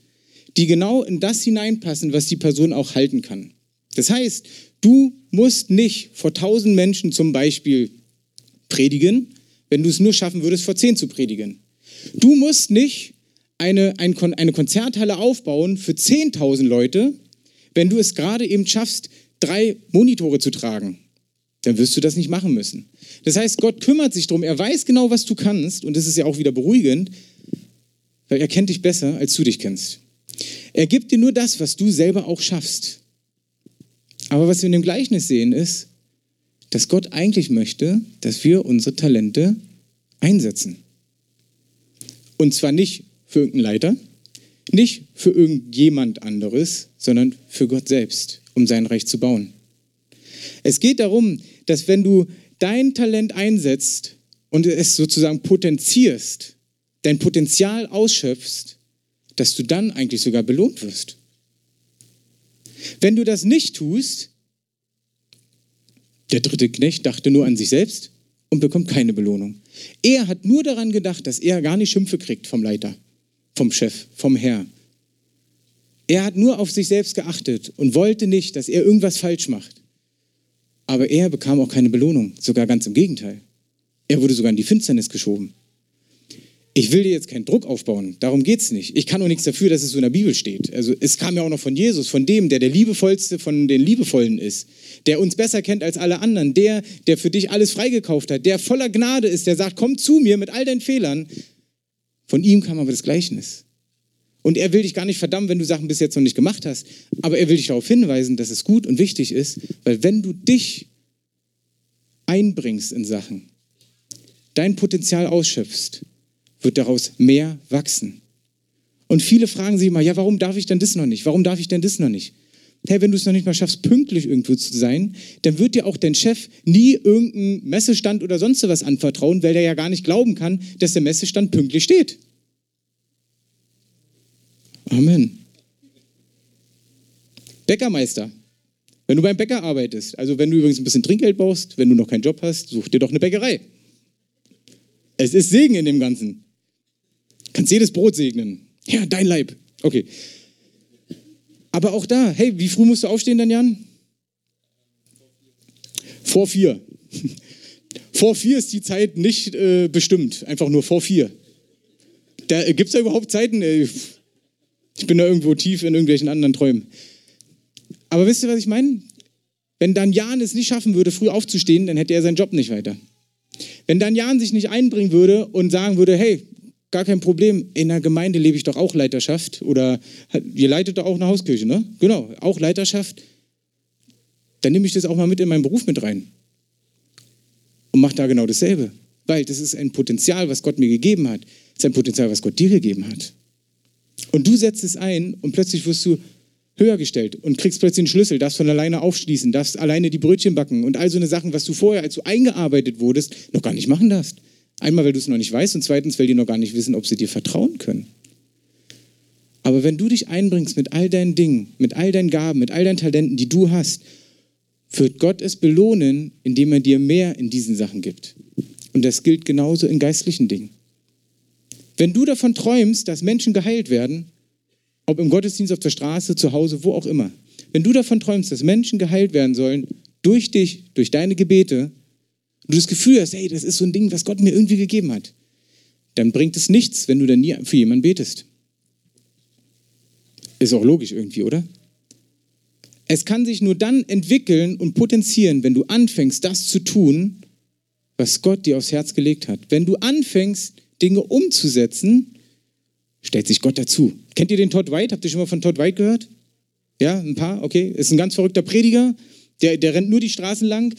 die genau in das hineinpassen, was die Person auch halten kann. Das heißt, du musst nicht vor tausend Menschen zum Beispiel predigen, wenn du es nur schaffen würdest, vor zehn zu predigen. Du musst nicht eine, ein, eine Konzerthalle aufbauen für 10.000 Leute, wenn du es gerade eben schaffst, drei Monitore zu tragen. Dann wirst du das nicht machen müssen. Das heißt, Gott kümmert sich darum, er weiß genau, was du kannst, und das ist ja auch wieder beruhigend, weil er kennt dich besser, als du dich kennst. Er gibt dir nur das, was du selber auch schaffst. Aber was wir in dem Gleichnis sehen, ist, dass Gott eigentlich möchte, dass wir unsere Talente einsetzen. Und zwar nicht für irgendeinen Leiter, nicht für irgendjemand anderes, sondern für Gott selbst, um sein Reich zu bauen. Es geht darum, dass wenn du dein Talent einsetzt und es sozusagen potenzierst, dein Potenzial ausschöpfst, dass du dann eigentlich sogar belohnt wirst. Wenn du das nicht tust, der dritte Knecht dachte nur an sich selbst und bekommt keine Belohnung. Er hat nur daran gedacht, dass er gar nicht Schimpfe kriegt vom Leiter vom Chef, vom Herr. Er hat nur auf sich selbst geachtet und wollte nicht, dass er irgendwas falsch macht. Aber er bekam auch keine Belohnung, sogar ganz im Gegenteil. Er wurde sogar in die Finsternis geschoben. Ich will dir jetzt keinen Druck aufbauen, darum geht es nicht. Ich kann auch nichts dafür, dass es so in der Bibel steht. Also es kam ja auch noch von Jesus, von dem, der der liebevollste von den Liebevollen ist, der uns besser kennt als alle anderen, der, der für dich alles freigekauft hat, der voller Gnade ist, der sagt, komm zu mir mit all deinen Fehlern, von ihm kam aber das Gleichnis. Und er will dich gar nicht verdammen, wenn du Sachen bis jetzt noch nicht gemacht hast. Aber er will dich darauf hinweisen, dass es gut und wichtig ist, weil wenn du dich einbringst in Sachen, dein Potenzial ausschöpfst, wird daraus mehr wachsen. Und viele fragen sich immer, ja, warum darf ich denn das noch nicht? Warum darf ich denn das noch nicht? Hey, wenn du es noch nicht mal schaffst, pünktlich irgendwo zu sein, dann wird dir auch dein Chef nie irgendeinen Messestand oder sonst was anvertrauen, weil der ja gar nicht glauben kann, dass der Messestand pünktlich steht. Amen. Bäckermeister. Wenn du beim Bäcker arbeitest, also wenn du übrigens ein bisschen Trinkgeld brauchst, wenn du noch keinen Job hast, such dir doch eine Bäckerei. Es ist Segen in dem Ganzen. Du kannst jedes Brot segnen. Ja, dein Leib. Okay. Aber auch da, hey, wie früh musst du aufstehen dann, Jan? Vor vier. vor vier ist die Zeit nicht äh, bestimmt, einfach nur vor vier. Da äh, gibt es da überhaupt Zeiten? Äh, ich bin da irgendwo tief in irgendwelchen anderen Träumen. Aber wisst ihr, was ich meine? Wenn dann Jan es nicht schaffen würde, früh aufzustehen, dann hätte er seinen Job nicht weiter. Wenn dann Jan sich nicht einbringen würde und sagen würde, hey, gar kein Problem. In der Gemeinde lebe ich doch auch Leiterschaft oder ihr leitet doch auch eine Hauskirche, ne? Genau, auch Leiterschaft. Dann nehme ich das auch mal mit in meinen Beruf mit rein und mache da genau dasselbe. Weil das ist ein Potenzial, was Gott mir gegeben hat. Das ist ein Potenzial, was Gott dir gegeben hat. Und du setzt es ein und plötzlich wirst du höher gestellt und kriegst plötzlich einen Schlüssel, darfst von alleine aufschließen, darfst alleine die Brötchen backen und all so eine Sachen, was du vorher, als du eingearbeitet wurdest, noch gar nicht machen darfst. Einmal, weil du es noch nicht weißt und zweitens, weil die noch gar nicht wissen, ob sie dir vertrauen können. Aber wenn du dich einbringst mit all deinen Dingen, mit all deinen Gaben, mit all deinen Talenten, die du hast, wird Gott es belohnen, indem er dir mehr in diesen Sachen gibt. Und das gilt genauso in geistlichen Dingen. Wenn du davon träumst, dass Menschen geheilt werden, ob im Gottesdienst, auf der Straße, zu Hause, wo auch immer, wenn du davon träumst, dass Menschen geheilt werden sollen, durch dich, durch deine Gebete, und du das Gefühl hast, hey, das ist so ein Ding, was Gott mir irgendwie gegeben hat, dann bringt es nichts, wenn du dann nie für jemanden betest. Ist auch logisch irgendwie, oder? Es kann sich nur dann entwickeln und potenzieren, wenn du anfängst, das zu tun, was Gott dir aufs Herz gelegt hat. Wenn du anfängst, Dinge umzusetzen, stellt sich Gott dazu. Kennt ihr den Todd White? Habt ihr schon mal von Todd White gehört? Ja, ein paar, okay. Ist ein ganz verrückter Prediger, der, der rennt nur die Straßen lang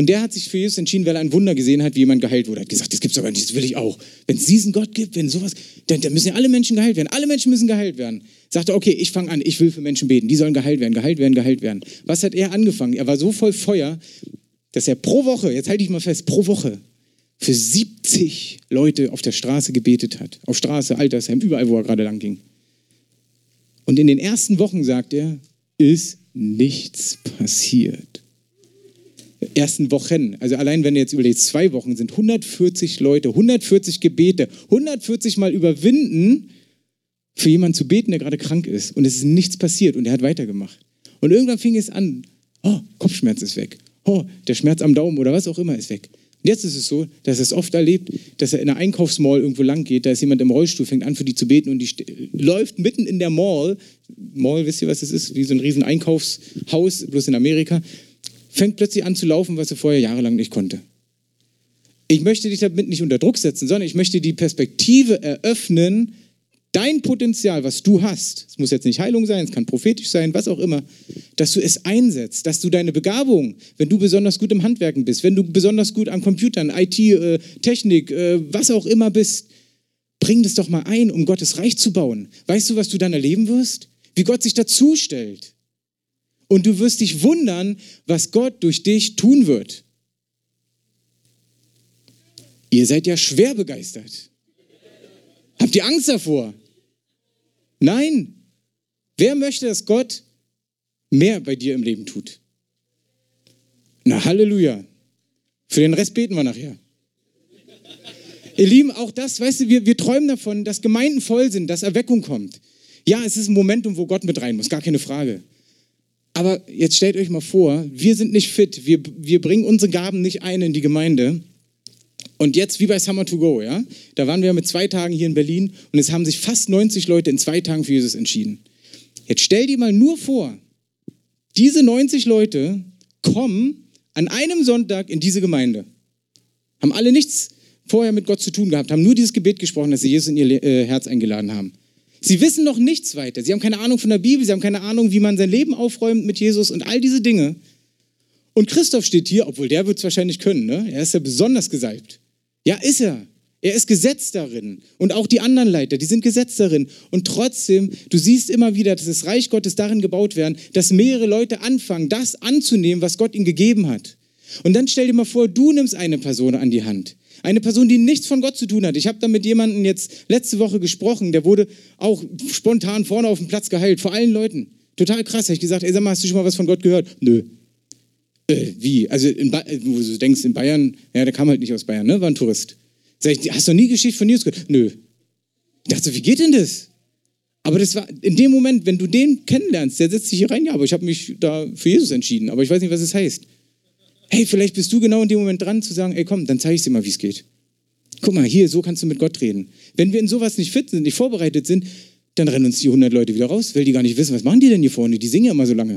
und der hat sich für Jesus entschieden, weil er ein Wunder gesehen hat, wie jemand geheilt wurde. Er hat gesagt, das gibt's aber nicht, das will ich auch. Wenn es diesen Gott gibt, wenn sowas, dann, dann müssen ja alle Menschen geheilt werden. Alle Menschen müssen geheilt werden. Sagt er, okay, ich fange an, ich will für Menschen beten. Die sollen geheilt werden, geheilt werden, geheilt werden. Was hat er angefangen? Er war so voll Feuer, dass er pro Woche, jetzt halte ich mal fest, pro Woche für 70 Leute auf der Straße gebetet hat. Auf Straße, Altersheim, überall, wo er gerade lang ging. Und in den ersten Wochen, sagt er, ist nichts passiert. Ersten Wochen, also allein wenn du jetzt überlegst, zwei Wochen sind 140 Leute, 140 Gebete, 140 Mal überwinden, für jemanden zu beten, der gerade krank ist. Und es ist nichts passiert und er hat weitergemacht. Und irgendwann fing es an, oh, Kopfschmerz ist weg. Oh, der Schmerz am Daumen oder was auch immer ist weg. Und jetzt ist es so, dass er es oft erlebt, dass er in einer Einkaufsmall irgendwo lang geht, da ist jemand im Rollstuhl, fängt an für die zu beten und die läuft mitten in der Mall, Mall, wisst ihr, was das ist? Wie so ein riesen Einkaufshaus, bloß in Amerika, fängt plötzlich an zu laufen, was er vorher jahrelang nicht konnte. Ich möchte dich damit nicht unter Druck setzen, sondern ich möchte die Perspektive eröffnen, dein Potenzial, was du hast, es muss jetzt nicht Heilung sein, es kann prophetisch sein, was auch immer, dass du es einsetzt, dass du deine Begabung, wenn du besonders gut im Handwerken bist, wenn du besonders gut an Computern, IT, äh, Technik, äh, was auch immer bist, bring das doch mal ein, um Gottes Reich zu bauen. Weißt du, was du dann erleben wirst? Wie Gott sich dazu stellt. Und du wirst dich wundern, was Gott durch dich tun wird. Ihr seid ja schwer begeistert. Habt ihr Angst davor? Nein. Wer möchte, dass Gott mehr bei dir im Leben tut? Na, Halleluja. Für den Rest beten wir nachher. Ihr Lieben, auch das, weißt du, wir, wir träumen davon, dass Gemeinden voll sind, dass Erweckung kommt. Ja, es ist ein Momentum, wo Gott mit rein muss, gar keine Frage. Aber jetzt stellt euch mal vor, wir sind nicht fit, wir, wir bringen unsere Gaben nicht ein in die Gemeinde und jetzt wie bei Summer to Go, ja, da waren wir mit zwei Tagen hier in Berlin und es haben sich fast 90 Leute in zwei Tagen für Jesus entschieden. Jetzt stell dir mal nur vor, diese 90 Leute kommen an einem Sonntag in diese Gemeinde, haben alle nichts vorher mit Gott zu tun gehabt, haben nur dieses Gebet gesprochen, dass sie Jesus in ihr äh, Herz eingeladen haben. Sie wissen noch nichts weiter. Sie haben keine Ahnung von der Bibel, sie haben keine Ahnung, wie man sein Leben aufräumt mit Jesus und all diese Dinge. Und Christoph steht hier, obwohl der wird es wahrscheinlich können, ne? er ist ja besonders gesalbt. Ja, ist er. Er ist gesetzt darin. Und auch die anderen Leiter, die sind gesetzt darin. Und trotzdem, du siehst immer wieder, dass das Reich Gottes darin gebaut werden, dass mehrere Leute anfangen, das anzunehmen, was Gott ihnen gegeben hat. Und dann stell dir mal vor, du nimmst eine Person an die Hand. Eine Person, die nichts von Gott zu tun hat. Ich habe da mit jemandem jetzt letzte Woche gesprochen, der wurde auch spontan vorne auf dem Platz geheilt, vor allen Leuten. Total krass. Habe ich gesagt, ey, sag mal, hast du schon mal was von Gott gehört? Nö. Äh, wie? Also, ba wo du denkst, in Bayern, ja, der kam halt nicht aus Bayern, ne? War ein Tourist. Sag ich, hast du nie Geschichte von Jesus gehört? Nö. Ich dachte wie geht denn das? Aber das war in dem Moment, wenn du den kennenlernst, der setzt sich hier rein, ja, aber ich habe mich da für Jesus entschieden, aber ich weiß nicht, was es das heißt. Hey, vielleicht bist du genau in dem Moment dran zu sagen, ey, komm, dann zeige ich dir mal, wie es geht. Guck mal, hier, so kannst du mit Gott reden. Wenn wir in sowas nicht fit sind, nicht vorbereitet sind, dann rennen uns die 100 Leute wieder raus, weil die gar nicht wissen, was machen die denn hier vorne? Die singen ja immer so lange.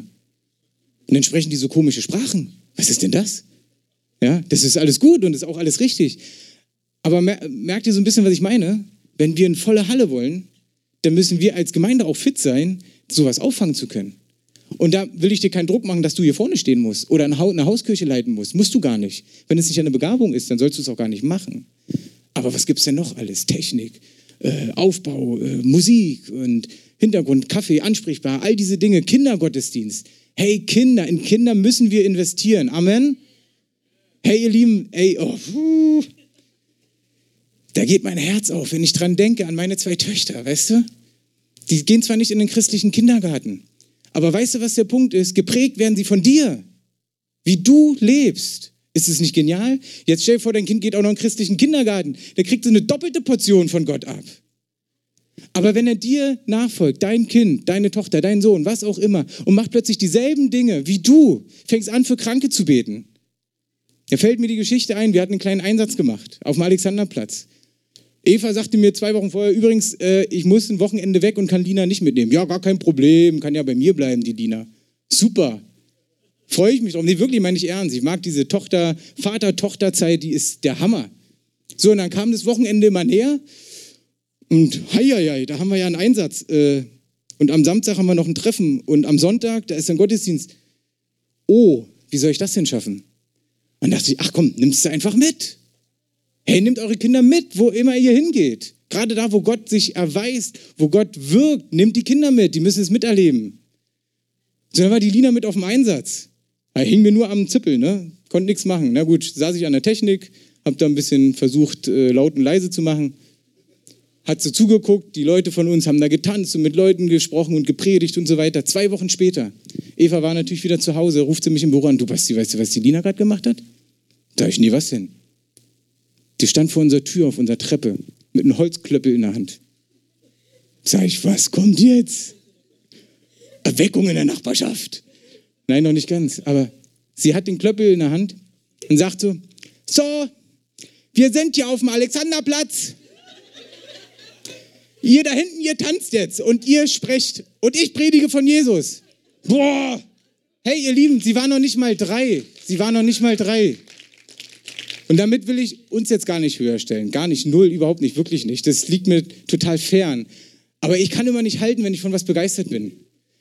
Und dann sprechen die so komische Sprachen. Was ist denn das? Ja, das ist alles gut und ist auch alles richtig. Aber merkt ihr so ein bisschen, was ich meine? Wenn wir eine volle Halle wollen, dann müssen wir als Gemeinde auch fit sein, sowas auffangen zu können. Und da will ich dir keinen Druck machen, dass du hier vorne stehen musst oder eine Hauskirche leiten musst. Musst du gar nicht. Wenn es nicht eine Begabung ist, dann sollst du es auch gar nicht machen. Aber was gibt es denn noch alles? Technik, äh, Aufbau, äh, Musik und Hintergrund, Kaffee, ansprechbar, all diese Dinge, Kindergottesdienst. Hey Kinder, in Kinder müssen wir investieren. Amen. Hey ihr Lieben, ey, oh, da geht mein Herz auf, wenn ich dran denke an meine zwei Töchter, weißt du? Die gehen zwar nicht in den christlichen Kindergarten, aber weißt du, was der Punkt ist? Geprägt werden sie von dir, wie du lebst. Ist es nicht genial? Jetzt stell dir vor, dein Kind geht auch noch in den christlichen Kindergarten. Der kriegt so eine doppelte Portion von Gott ab. Aber wenn er dir nachfolgt, dein Kind, deine Tochter, dein Sohn, was auch immer, und macht plötzlich dieselben Dinge wie du, fängst an, für Kranke zu beten. Da fällt mir die Geschichte ein, wir hatten einen kleinen Einsatz gemacht auf dem Alexanderplatz. Eva sagte mir zwei Wochen vorher, übrigens, äh, ich muss ein Wochenende weg und kann Lina nicht mitnehmen. Ja, gar kein Problem, kann ja bei mir bleiben, die Lina. Super. Freue ich mich drauf. Nee, wirklich meine ich ernst. Ich mag diese Tochter, Vater-Tochter-Zeit, die ist der Hammer. So, und dann kam das Wochenende immer näher und heieiei, da haben wir ja einen Einsatz. Äh, und am Samstag haben wir noch ein Treffen und am Sonntag, da ist ein Gottesdienst. Oh, wie soll ich das denn schaffen? Und dachte ich, ach komm, nimmst du einfach mit. Hey, nehmt eure Kinder mit, wo immer ihr hingeht. Gerade da, wo Gott sich erweist, wo Gott wirkt, nehmt die Kinder mit, die müssen es miterleben. So, dann war die Lina mit auf dem Einsatz. Er hing mir nur am Zippel, ne? konnte nichts machen. Na gut, saß ich an der Technik, habe da ein bisschen versucht, äh, laut und leise zu machen. Hat so zugeguckt, die Leute von uns haben da getanzt und mit Leuten gesprochen und gepredigt und so weiter. Zwei Wochen später, Eva war natürlich wieder zu Hause, ruft sie mich im Büro an. Du, Basti, weißt du, was die Lina gerade gemacht hat? Da ich nie was denn. Die stand vor unserer Tür auf unserer Treppe mit einem Holzklöppel in der Hand. Sag ich, was kommt jetzt? Erweckung in der Nachbarschaft. Nein, noch nicht ganz, aber sie hat den Klöppel in der Hand und sagt so, so, wir sind hier auf dem Alexanderplatz. Ihr da hinten, ihr tanzt jetzt und ihr sprecht und ich predige von Jesus. Boah, hey ihr Lieben, sie war noch nicht mal drei. Sie war noch nicht mal drei. Und damit will ich uns jetzt gar nicht höher stellen. Gar nicht, null, überhaupt nicht, wirklich nicht. Das liegt mir total fern. Aber ich kann immer nicht halten, wenn ich von was begeistert bin.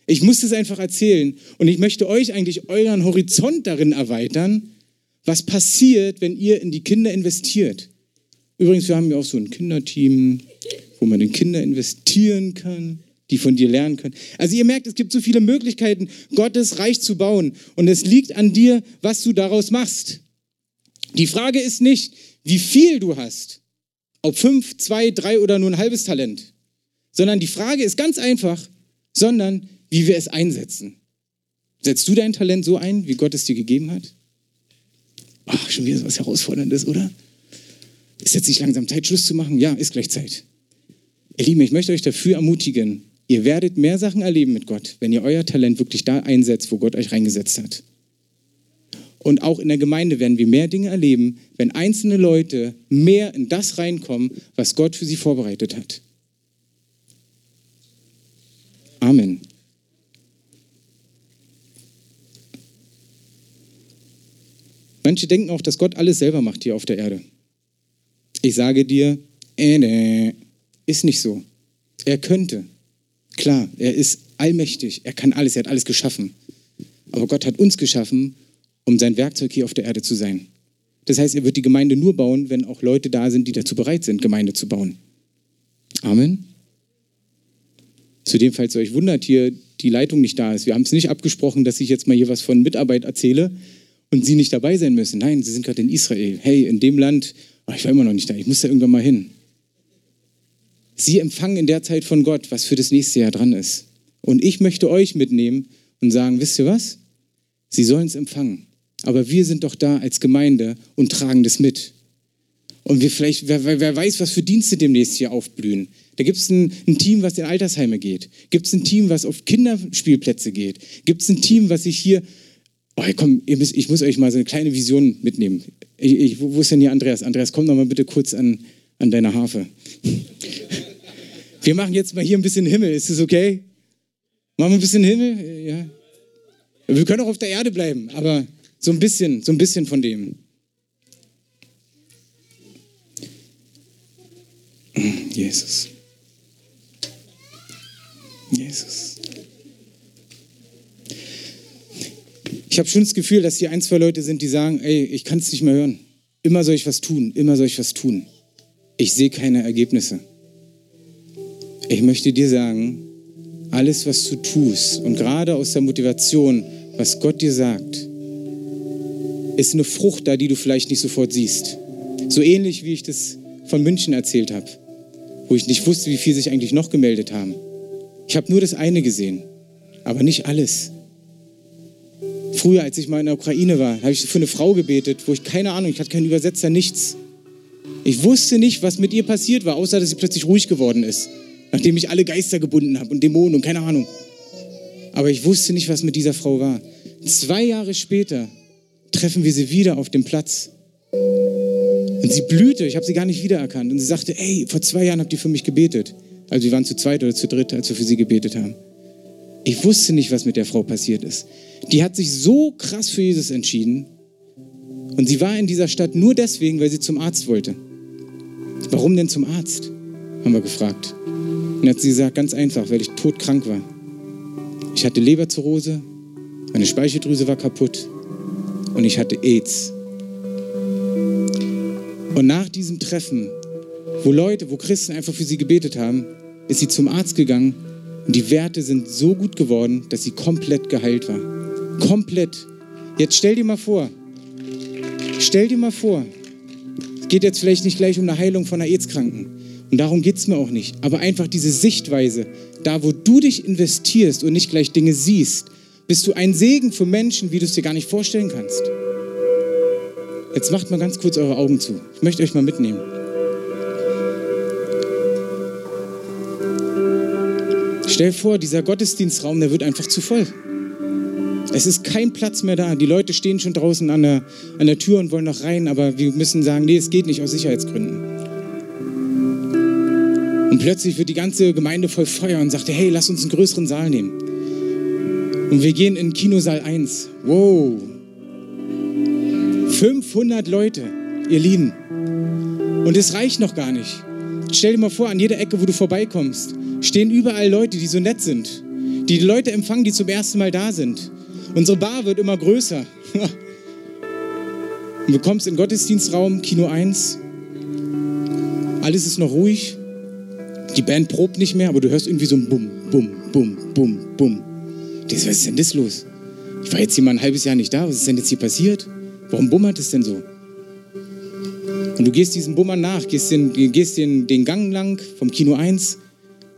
Ich muss es einfach erzählen. Und ich möchte euch eigentlich euren Horizont darin erweitern, was passiert, wenn ihr in die Kinder investiert. Übrigens, wir haben ja auch so ein Kinderteam, wo man in Kinder investieren kann, die von dir lernen können. Also ihr merkt, es gibt so viele Möglichkeiten, Gottes Reich zu bauen. Und es liegt an dir, was du daraus machst. Die Frage ist nicht, wie viel du hast, ob fünf, zwei, drei oder nur ein halbes Talent, sondern die Frage ist ganz einfach, sondern wie wir es einsetzen. Setzt du dein Talent so ein, wie Gott es dir gegeben hat? Ach, schon wieder so was Herausforderndes, oder? Ist jetzt nicht langsam Zeit, Schluss zu machen? Ja, ist gleich Zeit. Ihr Lieben, ich möchte euch dafür ermutigen, ihr werdet mehr Sachen erleben mit Gott, wenn ihr euer Talent wirklich da einsetzt, wo Gott euch reingesetzt hat. Und auch in der Gemeinde werden wir mehr Dinge erleben, wenn einzelne Leute mehr in das reinkommen, was Gott für sie vorbereitet hat. Amen. Manche denken auch, dass Gott alles selber macht hier auf der Erde. Ich sage dir, äh, nee, ist nicht so. Er könnte. Klar, er ist allmächtig, er kann alles, er hat alles geschaffen. Aber Gott hat uns geschaffen um sein Werkzeug hier auf der Erde zu sein. Das heißt, er wird die Gemeinde nur bauen, wenn auch Leute da sind, die dazu bereit sind, Gemeinde zu bauen. Amen. Zudem, falls ihr euch wundert, hier die Leitung nicht da ist. Wir haben es nicht abgesprochen, dass ich jetzt mal hier was von Mitarbeit erzähle und Sie nicht dabei sein müssen. Nein, Sie sind gerade in Israel. Hey, in dem Land, oh, ich war immer noch nicht da, ich muss da irgendwann mal hin. Sie empfangen in der Zeit von Gott, was für das nächste Jahr dran ist. Und ich möchte euch mitnehmen und sagen, wisst ihr was? Sie sollen es empfangen. Aber wir sind doch da als Gemeinde und tragen das mit. Und wir vielleicht, wer, wer weiß, was für Dienste demnächst hier aufblühen. Da gibt es ein, ein, Team, was in Altersheime geht. Gibt es ein Team, was auf Kinderspielplätze geht. Gibt es ein Team, was sich hier. Oh, komm, müsst, ich muss euch mal so eine kleine Vision mitnehmen. Ich, ich, wo ist denn hier Andreas? Andreas, komm doch mal bitte kurz an, an deine Harfe. Wir machen jetzt mal hier ein bisschen Himmel. Ist das okay? Machen wir ein bisschen Himmel? Ja. Wir können auch auf der Erde bleiben, aber so ein bisschen, so ein bisschen von dem. Jesus. Jesus. Ich habe schon das Gefühl, dass hier ein, zwei Leute sind, die sagen, ey, ich kann es nicht mehr hören. Immer soll ich was tun, immer soll ich was tun. Ich sehe keine Ergebnisse. Ich möchte dir sagen, alles, was du tust und gerade aus der Motivation, was Gott dir sagt, ist eine Frucht da, die du vielleicht nicht sofort siehst. So ähnlich wie ich das von München erzählt habe, wo ich nicht wusste, wie viel sich eigentlich noch gemeldet haben. Ich habe nur das eine gesehen, aber nicht alles. Früher, als ich mal in der Ukraine war, habe ich für eine Frau gebetet, wo ich keine Ahnung, ich hatte keinen Übersetzer, nichts. Ich wusste nicht, was mit ihr passiert war, außer dass sie plötzlich ruhig geworden ist, nachdem ich alle Geister gebunden habe und Dämonen und keine Ahnung. Aber ich wusste nicht, was mit dieser Frau war. Zwei Jahre später treffen wir sie wieder auf dem Platz. Und sie blühte, ich habe sie gar nicht wiedererkannt. Und sie sagte, ey, vor zwei Jahren habt ihr für mich gebetet. Also wir waren zu zweit oder zu dritt, als wir für sie gebetet haben. Ich wusste nicht, was mit der Frau passiert ist. Die hat sich so krass für Jesus entschieden. Und sie war in dieser Stadt nur deswegen, weil sie zum Arzt wollte. Warum denn zum Arzt? Haben wir gefragt. Und hat sie gesagt, ganz einfach, weil ich todkrank war. Ich hatte Leberzirrhose, meine Speicheldrüse war kaputt und ich hatte AIDS. Und nach diesem Treffen, wo Leute, wo Christen einfach für sie gebetet haben, ist sie zum Arzt gegangen und die Werte sind so gut geworden, dass sie komplett geheilt war. Komplett. Jetzt stell dir mal vor, stell dir mal vor, es geht jetzt vielleicht nicht gleich um eine Heilung von einer AIDS-Kranken. Und darum geht es mir auch nicht. Aber einfach diese Sichtweise, da wo du dich investierst und nicht gleich Dinge siehst, bist du ein Segen für Menschen, wie du es dir gar nicht vorstellen kannst. Jetzt macht mal ganz kurz eure Augen zu. Ich möchte euch mal mitnehmen. Stell vor, dieser Gottesdienstraum, der wird einfach zu voll. Es ist kein Platz mehr da. Die Leute stehen schon draußen an der, an der Tür und wollen noch rein, aber wir müssen sagen, nee, es geht nicht aus Sicherheitsgründen. Und plötzlich wird die ganze Gemeinde voll Feuer und sagt, hey, lass uns einen größeren Saal nehmen. Und wir gehen in Kinosaal 1. Wow. 500 Leute, ihr Lieben. Und es reicht noch gar nicht. Stell dir mal vor, an jeder Ecke, wo du vorbeikommst, stehen überall Leute, die so nett sind. Die, Leute empfangen, die zum ersten Mal da sind. Unsere Bar wird immer größer. Und du kommst in Gottesdienstraum, Kino 1. Alles ist noch ruhig. Die Band probt nicht mehr, aber du hörst irgendwie so ein Bum, Bum, Bum, Bum, Bum. Was ist denn das los? Ich war jetzt hier mal ein halbes Jahr nicht da. Was ist denn jetzt hier passiert? Warum bummert es denn so? Und du gehst diesem Bummern nach, gehst den, gehst den, den Gang lang vom Kino 1,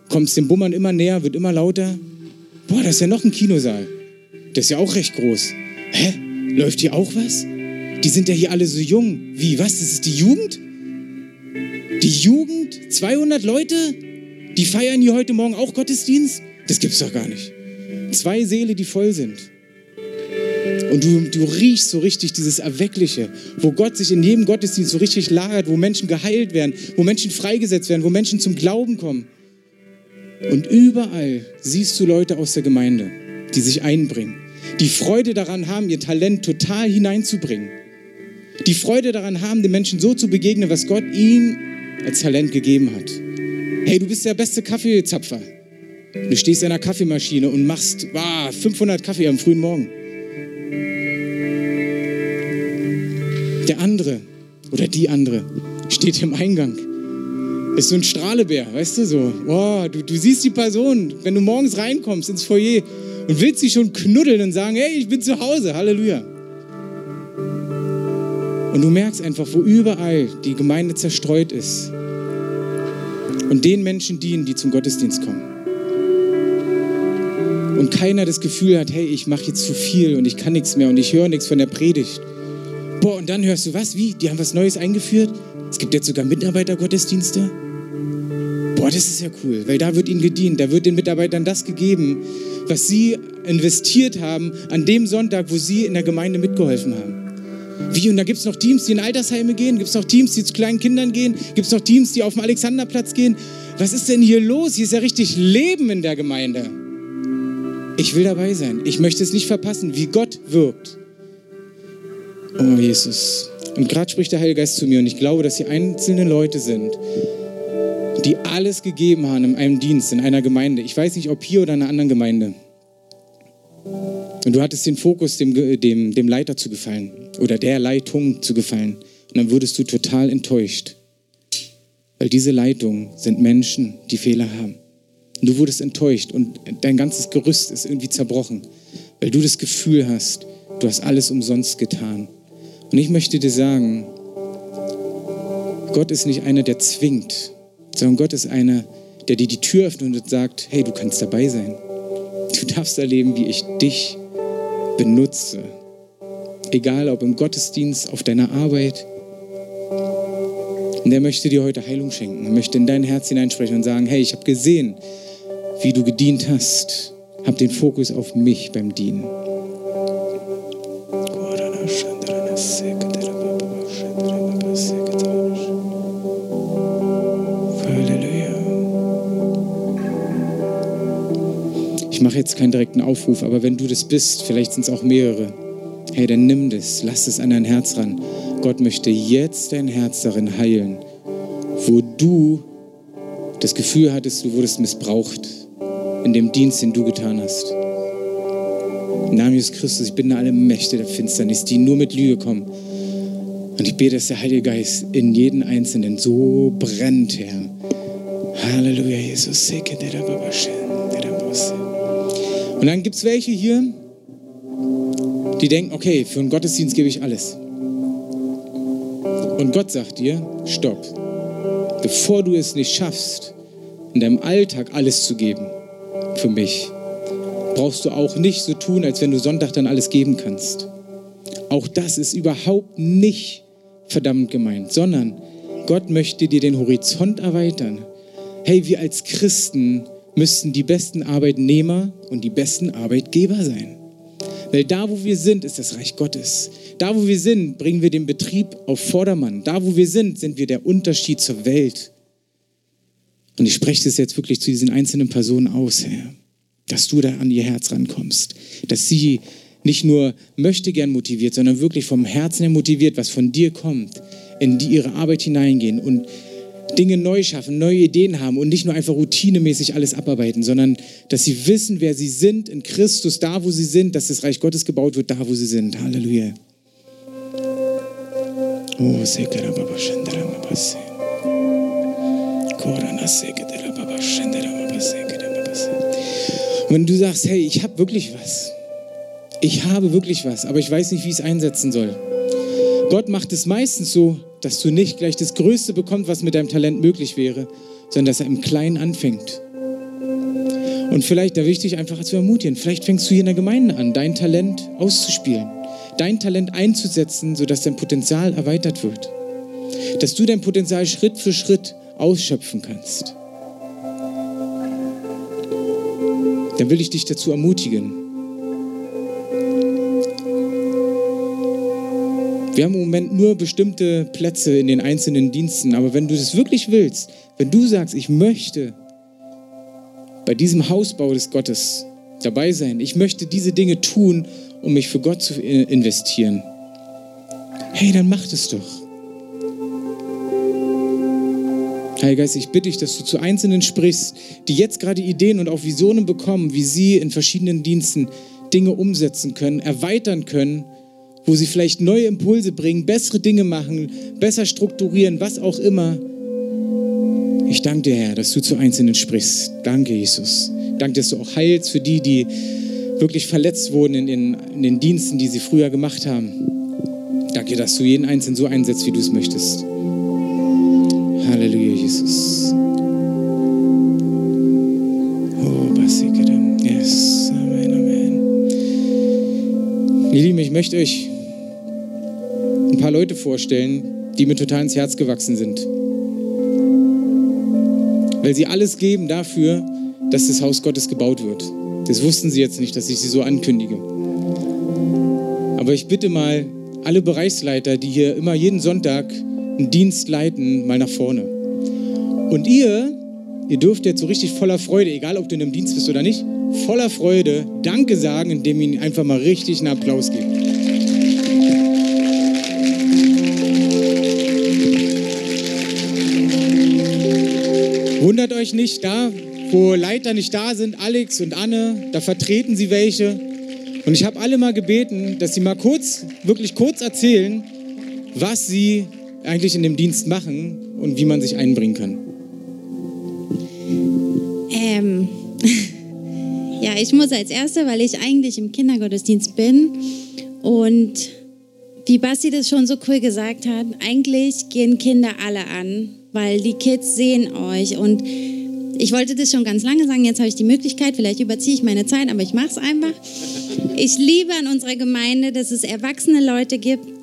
kommst dem Bummern immer näher, wird immer lauter. Boah, da ist ja noch ein Kinosaal. Der ist ja auch recht groß. Hä? Läuft hier auch was? Die sind ja hier alle so jung. Wie, was? Das ist die Jugend? Die Jugend? 200 Leute? Die feiern hier heute Morgen auch Gottesdienst? Das gibt's doch gar nicht. Zwei Seele, die voll sind. Und du, du riechst so richtig dieses Erweckliche, wo Gott sich in jedem Gottesdienst so richtig lagert, wo Menschen geheilt werden, wo Menschen freigesetzt werden, wo Menschen zum Glauben kommen. Und überall siehst du Leute aus der Gemeinde, die sich einbringen, die Freude daran haben, ihr Talent total hineinzubringen. Die Freude daran haben, den Menschen so zu begegnen, was Gott ihnen als Talent gegeben hat. Hey, du bist der beste Kaffeezapfer. Du stehst in einer Kaffeemaschine und machst ah, 500 Kaffee am frühen Morgen. Der andere oder die andere steht im Eingang. Ist so ein Strahlebär, weißt du so. Oh, du, du siehst die Person, wenn du morgens reinkommst ins Foyer und willst sie schon knuddeln und sagen, hey, ich bin zu Hause, Halleluja. Und du merkst einfach, wo überall die Gemeinde zerstreut ist und den Menschen dienen, die zum Gottesdienst kommen. Und keiner das Gefühl hat, hey, ich mache jetzt zu viel und ich kann nichts mehr und ich höre nichts von der Predigt. Boah, und dann hörst du was? Wie? Die haben was Neues eingeführt? Es gibt jetzt sogar Mitarbeitergottesdienste? Boah, das ist ja cool, weil da wird ihnen gedient, da wird den Mitarbeitern das gegeben, was sie investiert haben an dem Sonntag, wo sie in der Gemeinde mitgeholfen haben. Wie? Und da gibt es noch Teams, die in Altersheime gehen? Gibt es noch Teams, die zu kleinen Kindern gehen? Gibt es noch Teams, die auf dem Alexanderplatz gehen? Was ist denn hier los? Hier ist ja richtig Leben in der Gemeinde. Ich will dabei sein. Ich möchte es nicht verpassen, wie Gott wirkt. Oh Jesus. Und gerade spricht der Heilige Geist zu mir und ich glaube, dass hier einzelne Leute sind, die alles gegeben haben in einem Dienst, in einer Gemeinde. Ich weiß nicht, ob hier oder in einer anderen Gemeinde. Und du hattest den Fokus, dem, dem, dem Leiter zu gefallen oder der Leitung zu gefallen. Und dann wurdest du total enttäuscht. Weil diese Leitungen sind Menschen, die Fehler haben. Du wurdest enttäuscht und dein ganzes Gerüst ist irgendwie zerbrochen, weil du das Gefühl hast, du hast alles umsonst getan. Und ich möchte dir sagen, Gott ist nicht einer, der zwingt, sondern Gott ist einer, der dir die Tür öffnet und sagt, hey, du kannst dabei sein. Du darfst erleben, wie ich dich benutze. Egal ob im Gottesdienst, auf deiner Arbeit. Und er möchte dir heute Heilung schenken. Er möchte in dein Herz hineinsprechen und sagen, hey, ich habe gesehen, wie du gedient hast. Hab den Fokus auf mich beim Dienen. Ich mache jetzt keinen direkten Aufruf, aber wenn du das bist, vielleicht sind es auch mehrere, hey, dann nimm das, lass es an dein Herz ran. Gott möchte jetzt dein Herz darin heilen, wo du das Gefühl hattest, du wurdest missbraucht in dem Dienst, den du getan hast. Im Namen Jesus Christus, ich bin alle Mächte der Finsternis, die nur mit Lüge kommen. Und ich bete, dass der Heilige Geist in jeden Einzelnen so brennt, Herr. Halleluja, Jesus. Und dann gibt es welche hier, die denken, okay, für einen Gottesdienst gebe ich alles. Und Gott sagt dir, stopp. Bevor du es nicht schaffst, in deinem Alltag alles zu geben, für mich, brauchst du auch nicht so tun, als wenn du Sonntag dann alles geben kannst. Auch das ist überhaupt nicht verdammt gemeint, sondern Gott möchte dir den Horizont erweitern. Hey, wir als Christen müssten die besten Arbeitnehmer und die besten Arbeitgeber sein. Weil da, wo wir sind, ist das Reich Gottes. Da, wo wir sind, bringen wir den Betrieb auf Vordermann. Da, wo wir sind, sind wir der Unterschied zur Welt. Und ich spreche das jetzt wirklich zu diesen einzelnen Personen aus, Herr, dass du da an ihr Herz rankommst, dass sie nicht nur möchte gern motiviert, sondern wirklich vom Herzen her motiviert, was von dir kommt, in die ihre Arbeit hineingehen und Dinge neu schaffen, neue Ideen haben und nicht nur einfach routinemäßig alles abarbeiten, sondern dass sie wissen, wer sie sind in Christus, da wo sie sind, dass das Reich Gottes gebaut wird, da wo sie sind. Halleluja. Oh, Sekara Baba Shandara Mabase. Und wenn du sagst, hey, ich habe wirklich was, ich habe wirklich was, aber ich weiß nicht, wie ich es einsetzen soll. Gott macht es meistens so, dass du nicht gleich das Größte bekommst, was mit deinem Talent möglich wäre, sondern dass er im Kleinen anfängt. Und vielleicht, da will ich dich einfach zu ermutigen, vielleicht fängst du hier in der Gemeinde an, dein Talent auszuspielen, dein Talent einzusetzen, sodass dein Potenzial erweitert wird. Dass du dein Potenzial Schritt für Schritt ausschöpfen kannst. Dann will ich dich dazu ermutigen. Wir haben im Moment nur bestimmte Plätze in den einzelnen Diensten, aber wenn du das wirklich willst, wenn du sagst, ich möchte bei diesem Hausbau des Gottes dabei sein, ich möchte diese Dinge tun, um mich für Gott zu investieren, hey, dann mach das doch. Heiliger Geist, ich bitte dich, dass du zu Einzelnen sprichst, die jetzt gerade Ideen und auch Visionen bekommen, wie sie in verschiedenen Diensten Dinge umsetzen können, erweitern können, wo sie vielleicht neue Impulse bringen, bessere Dinge machen, besser strukturieren, was auch immer. Ich danke dir, Herr, dass du zu Einzelnen sprichst. Danke, Jesus. Danke, dass du auch heilst für die, die wirklich verletzt wurden in den, in den Diensten, die sie früher gemacht haben. Danke, dass du jeden Einzelnen so einsetzt, wie du es möchtest. Halleluja, Jesus. Oh, Yes, Amen, Amen. Ihr Lieben, ich möchte euch ein paar Leute vorstellen, die mir total ins Herz gewachsen sind. Weil sie alles geben dafür, dass das Haus Gottes gebaut wird. Das wussten sie jetzt nicht, dass ich sie so ankündige. Aber ich bitte mal alle Bereichsleiter, die hier immer jeden Sonntag einen Dienst leiten, mal nach vorne. Und ihr, ihr dürft jetzt so richtig voller Freude, egal ob du in einem Dienst bist oder nicht, voller Freude Danke sagen, indem ihr einfach mal richtig einen Applaus gebt. Wundert euch nicht, da wo Leiter nicht da sind, Alex und Anne, da vertreten sie welche. Und ich habe alle mal gebeten, dass sie mal kurz, wirklich kurz erzählen, was sie eigentlich in dem Dienst machen und wie man sich einbringen kann? Ähm, ja, ich muss als Erste, weil ich eigentlich im Kindergottesdienst bin und wie Basti das schon so cool gesagt hat, eigentlich gehen Kinder alle an, weil die Kids sehen euch und ich wollte das schon ganz lange sagen, jetzt habe ich die Möglichkeit, vielleicht überziehe ich meine Zeit, aber ich mache es einfach. Ich liebe an unserer Gemeinde, dass es erwachsene Leute gibt,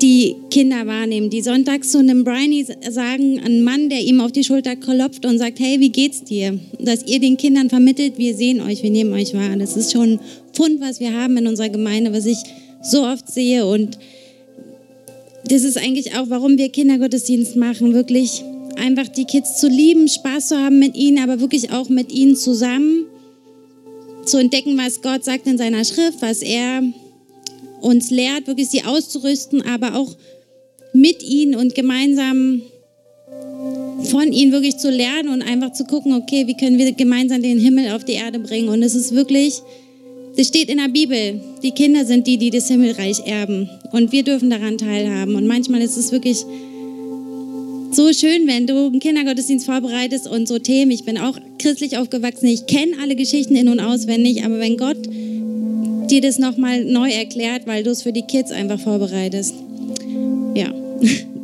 die Kinder wahrnehmen, die sonntags zu einem Briney sagen, ein Mann, der ihm auf die Schulter klopft und sagt, hey, wie geht's dir? Dass ihr den Kindern vermittelt, wir sehen euch, wir nehmen euch wahr. Das ist schon ein Fund, was wir haben in unserer Gemeinde, was ich so oft sehe und das ist eigentlich auch, warum wir Kindergottesdienst machen, wirklich einfach die Kids zu lieben, Spaß zu haben mit ihnen, aber wirklich auch mit ihnen zusammen zu entdecken, was Gott sagt in seiner Schrift, was er uns lehrt, wirklich sie auszurüsten, aber auch mit ihnen und gemeinsam von ihnen wirklich zu lernen und einfach zu gucken, okay, wie können wir gemeinsam den Himmel auf die Erde bringen. Und es ist wirklich, es steht in der Bibel, die Kinder sind die, die das Himmelreich erben. Und wir dürfen daran teilhaben. Und manchmal ist es wirklich so schön, wenn du einen Kindergottesdienst vorbereitest und so Themen. Ich bin auch christlich aufgewachsen. Ich kenne alle Geschichten in- und auswendig. Aber wenn Gott dir das nochmal neu erklärt, weil du es für die Kids einfach vorbereitest. Ja.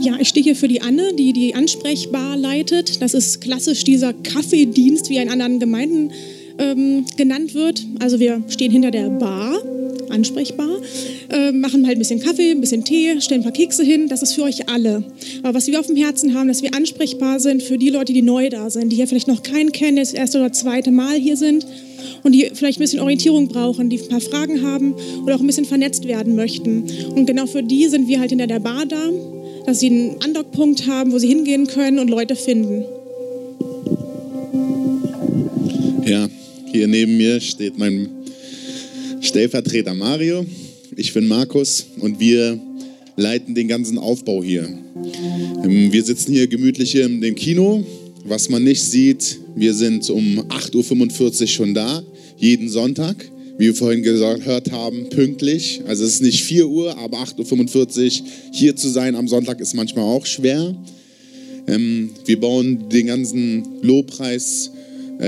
Ja, ich stehe hier für die Anne, die die Ansprechbar leitet. Das ist klassisch dieser Kaffeedienst, wie er in anderen Gemeinden ähm, genannt wird. Also wir stehen hinter der Bar, ansprechbar, äh, machen halt ein bisschen Kaffee, ein bisschen Tee, stellen ein paar Kekse hin. Das ist für euch alle. Aber was wir auf dem Herzen haben, dass wir ansprechbar sind für die Leute, die neu da sind, die hier vielleicht noch keinen kennen, das erste oder zweite Mal hier sind und die vielleicht ein bisschen Orientierung brauchen, die ein paar Fragen haben oder auch ein bisschen vernetzt werden möchten. Und genau für die sind wir halt hinter der Bar da, dass sie einen Andockpunkt haben, wo sie hingehen können und Leute finden. Ja, hier neben mir steht mein Stellvertreter Mario. Ich bin Markus und wir leiten den ganzen Aufbau hier. Ähm, Wir sitzen hier gemütlich im Kino. Was man nicht sieht, wir sind um 8.45 Uhr schon da, jeden Sonntag. Wie wir vorhin gehört haben, pünktlich. Also es ist nicht 4 Uhr, aber 8.45 Uhr hier zu sein am Sonntag ist manchmal auch schwer. Ähm, wir bauen den ganzen Lobpreis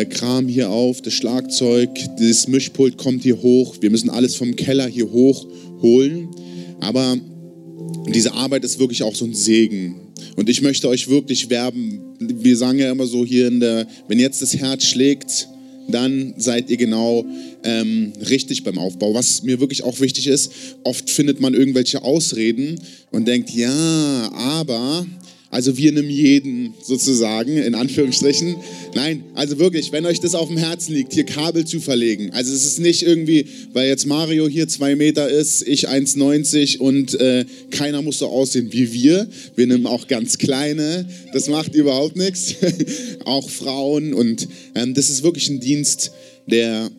Kram hier auf, das Schlagzeug, das Mischpult kommt hier hoch. Wir müssen alles vom Keller hier hoch holen. Aber diese Arbeit ist wirklich auch so ein Segen. Und ich möchte euch wirklich werben. Wir sagen ja immer so hier in der, wenn jetzt das Herz schlägt, dann seid ihr genau ähm, richtig beim Aufbau. Was mir wirklich auch wichtig ist, oft findet man irgendwelche Ausreden und denkt, ja, aber, also wir nehmen jeden sozusagen, in Anführungsstrichen. Nein, also wirklich, wenn euch das auf dem Herzen liegt, hier Kabel zu verlegen. Also es ist nicht irgendwie, weil jetzt Mario hier zwei Meter ist, ich 1,90 und äh, keiner muss so aussehen wie wir. Wir nehmen auch ganz kleine, das macht überhaupt nichts. auch Frauen und ähm, das ist wirklich ein Dienst, der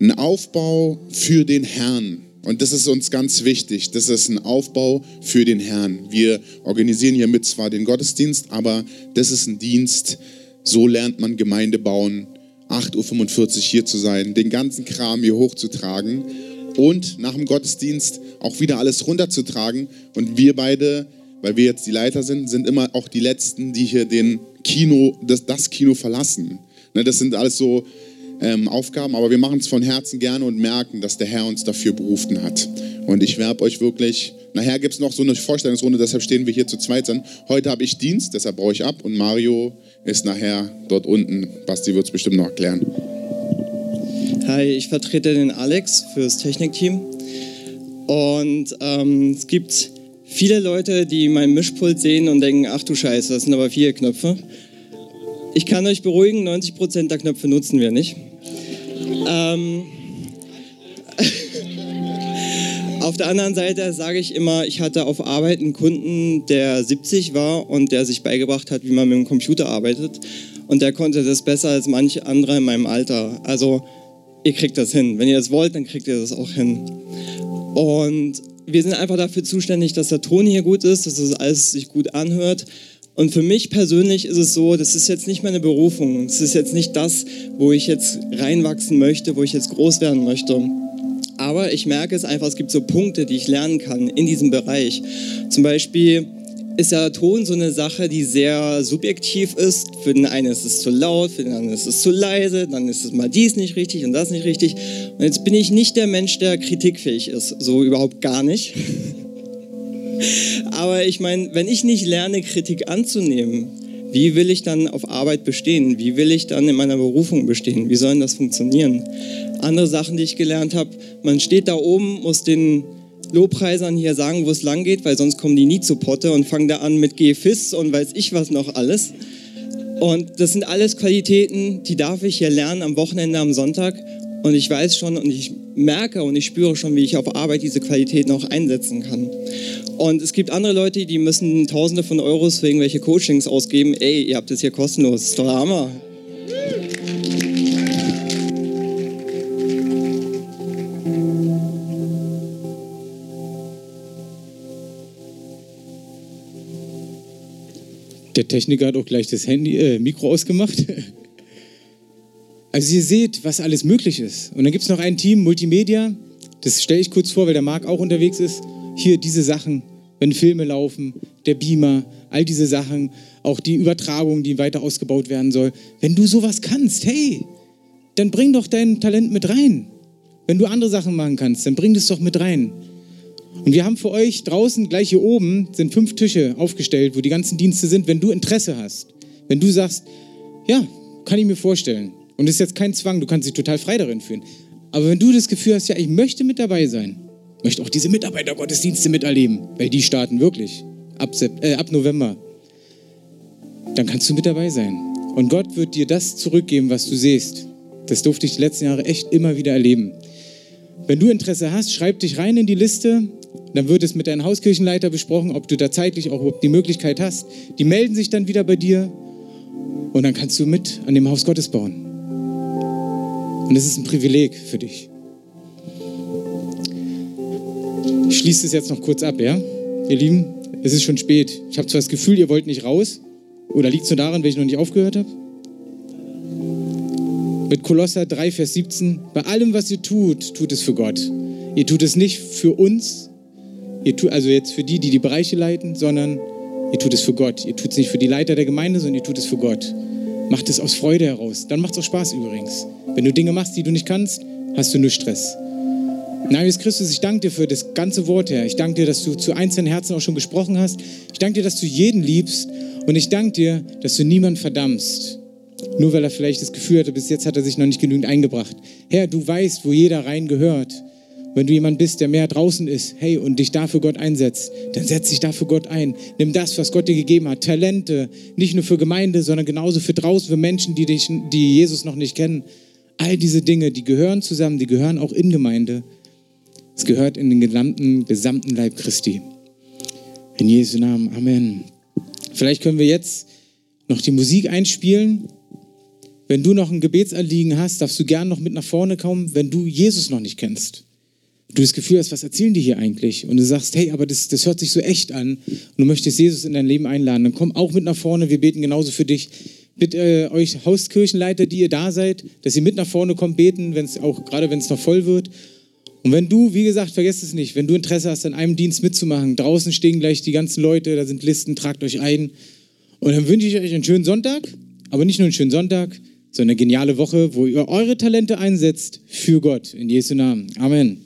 ein Aufbau für den Herrn. Und das ist uns ganz wichtig. Das ist ein Aufbau für den Herrn. Wir organisieren hiermit zwar den Gottesdienst, aber das ist ein Dienst. So lernt man Gemeinde bauen. 8.45 Uhr hier zu sein, den ganzen Kram hier hochzutragen und nach dem Gottesdienst auch wieder alles runterzutragen. Und wir beide, weil wir jetzt die Leiter sind, sind immer auch die Letzten, die hier den Kino, das, das Kino verlassen. Ne, das sind alles so ähm, Aufgaben, aber wir machen es von Herzen gerne und merken, dass der Herr uns dafür berufen hat. Und ich werbe euch wirklich, nachher gibt es noch so eine Vorstellungsrunde, deshalb stehen wir hier zu zweit. Sind. Heute habe ich Dienst, deshalb baue ich ab und Mario ist nachher dort unten. Basti wird es bestimmt noch erklären. Hi, ich vertrete den Alex fürs Technikteam. Und ähm, es gibt viele Leute, die mein Mischpult sehen und denken, ach du Scheiße, das sind aber vier Knöpfe. Ich kann euch beruhigen, 90% der Knöpfe nutzen wir nicht. Ähm, auf der anderen Seite sage ich immer, ich hatte auf Arbeit einen Kunden, der 70 war und der sich beigebracht hat, wie man mit dem Computer arbeitet. Und der konnte das besser als manche andere in meinem Alter. Also ihr kriegt das hin. Wenn ihr das wollt, dann kriegt ihr das auch hin. Und wir sind einfach dafür zuständig, dass der Ton hier gut ist, dass das alles sich gut anhört. Und für mich persönlich ist es so, das ist jetzt nicht meine Berufung. Das ist jetzt nicht das, wo ich jetzt reinwachsen möchte, wo ich jetzt groß werden möchte. Aber ich merke es einfach, es gibt so Punkte, die ich lernen kann in diesem Bereich. Zum Beispiel, ist ja Ton so eine Sache, die sehr subjektiv ist. Für den einen ist es zu laut, für den anderen ist es zu leise, dann ist es mal dies nicht richtig und das nicht richtig. Und jetzt bin ich nicht der Mensch, der kritikfähig ist, so überhaupt gar nicht. Aber ich meine, wenn ich nicht lerne, Kritik anzunehmen, wie will ich dann auf Arbeit bestehen? Wie will ich dann in meiner Berufung bestehen? Wie soll das funktionieren? Andere Sachen, die ich gelernt habe, man steht da oben, muss den Lobpreisern hier sagen, wo es lang geht, weil sonst kommen die nie zu Potte und fangen da an mit GFIS und weiß ich was noch alles. Und das sind alles Qualitäten, die darf ich hier lernen am Wochenende, am Sonntag. Und ich weiß schon und ich merke und ich spüre schon, wie ich auf Arbeit diese Qualitäten auch einsetzen kann. Und es gibt andere Leute, die müssen Tausende von Euros für irgendwelche Coachings ausgeben. Ey, ihr habt es hier kostenlos. Hammer. Der Techniker hat auch gleich das Handy, äh, Mikro ausgemacht. Also ihr seht, was alles möglich ist. Und dann gibt es noch ein Team, Multimedia. Das stelle ich kurz vor, weil der Marc auch unterwegs ist. Hier diese Sachen, wenn Filme laufen, der Beamer, all diese Sachen, auch die Übertragung, die weiter ausgebaut werden soll. Wenn du sowas kannst, hey, dann bring doch dein Talent mit rein. Wenn du andere Sachen machen kannst, dann bring das doch mit rein. Und wir haben für euch draußen, gleich hier oben, sind fünf Tische aufgestellt, wo die ganzen Dienste sind, wenn du Interesse hast. Wenn du sagst, ja, kann ich mir vorstellen. Und es ist jetzt kein Zwang, du kannst dich total frei darin fühlen. Aber wenn du das Gefühl hast, ja, ich möchte mit dabei sein, möchte auch diese Mitarbeitergottesdienste miterleben, weil die starten wirklich ab, äh, ab November, dann kannst du mit dabei sein. Und Gott wird dir das zurückgeben, was du siehst. Das durfte ich die letzten Jahre echt immer wieder erleben. Wenn du Interesse hast, schreib dich rein in die Liste dann wird es mit deinem Hauskirchenleiter besprochen, ob du da zeitlich auch die Möglichkeit hast. Die melden sich dann wieder bei dir und dann kannst du mit an dem Haus Gottes bauen. Und es ist ein Privileg für dich. Ich schließe es jetzt noch kurz ab, ja? Ihr Lieben, es ist schon spät. Ich habe zwar das Gefühl, ihr wollt nicht raus. Oder liegt es nur daran, weil ich noch nicht aufgehört habe? Mit Kolosser 3, Vers 17. Bei allem, was ihr tut, tut es für Gott. Ihr tut es nicht für uns, Ihr tut, also jetzt für die, die die Bereiche leiten, sondern ihr tut es für Gott. Ihr tut es nicht für die Leiter der Gemeinde, sondern ihr tut es für Gott. Macht es aus Freude heraus. Dann macht es auch Spaß übrigens. Wenn du Dinge machst, die du nicht kannst, hast du nur Stress. Name Christus, ich danke dir für das ganze Wort, Herr. Ich danke dir, dass du zu einzelnen Herzen auch schon gesprochen hast. Ich danke dir, dass du jeden liebst. Und ich danke dir, dass du niemanden verdammst. Nur weil er vielleicht das Gefühl hatte, bis jetzt hat er sich noch nicht genügend eingebracht. Herr, du weißt, wo jeder rein gehört. Wenn du jemand bist, der mehr draußen ist, hey, und dich dafür Gott einsetzt, dann setz dich dafür Gott ein. Nimm das, was Gott dir gegeben hat. Talente, nicht nur für Gemeinde, sondern genauso für draußen, für Menschen, die, dich, die Jesus noch nicht kennen. All diese Dinge, die gehören zusammen, die gehören auch in Gemeinde. Es gehört in den gesamten, gesamten Leib Christi. In Jesu Namen. Amen. Vielleicht können wir jetzt noch die Musik einspielen. Wenn du noch ein Gebetsanliegen hast, darfst du gern noch mit nach vorne kommen, wenn du Jesus noch nicht kennst du das Gefühl hast, was erzählen die hier eigentlich? Und du sagst, hey, aber das, das hört sich so echt an und du möchtest Jesus in dein Leben einladen, dann komm auch mit nach vorne, wir beten genauso für dich. Bitte äh, euch Hauskirchenleiter, die ihr da seid, dass ihr mit nach vorne kommt, beten, wenn's auch gerade wenn es noch voll wird. Und wenn du, wie gesagt, vergesst es nicht, wenn du Interesse hast, an einem Dienst mitzumachen, draußen stehen gleich die ganzen Leute, da sind Listen, tragt euch ein. Und dann wünsche ich euch einen schönen Sonntag, aber nicht nur einen schönen Sonntag, sondern eine geniale Woche, wo ihr eure Talente einsetzt für Gott. In Jesu Namen. Amen.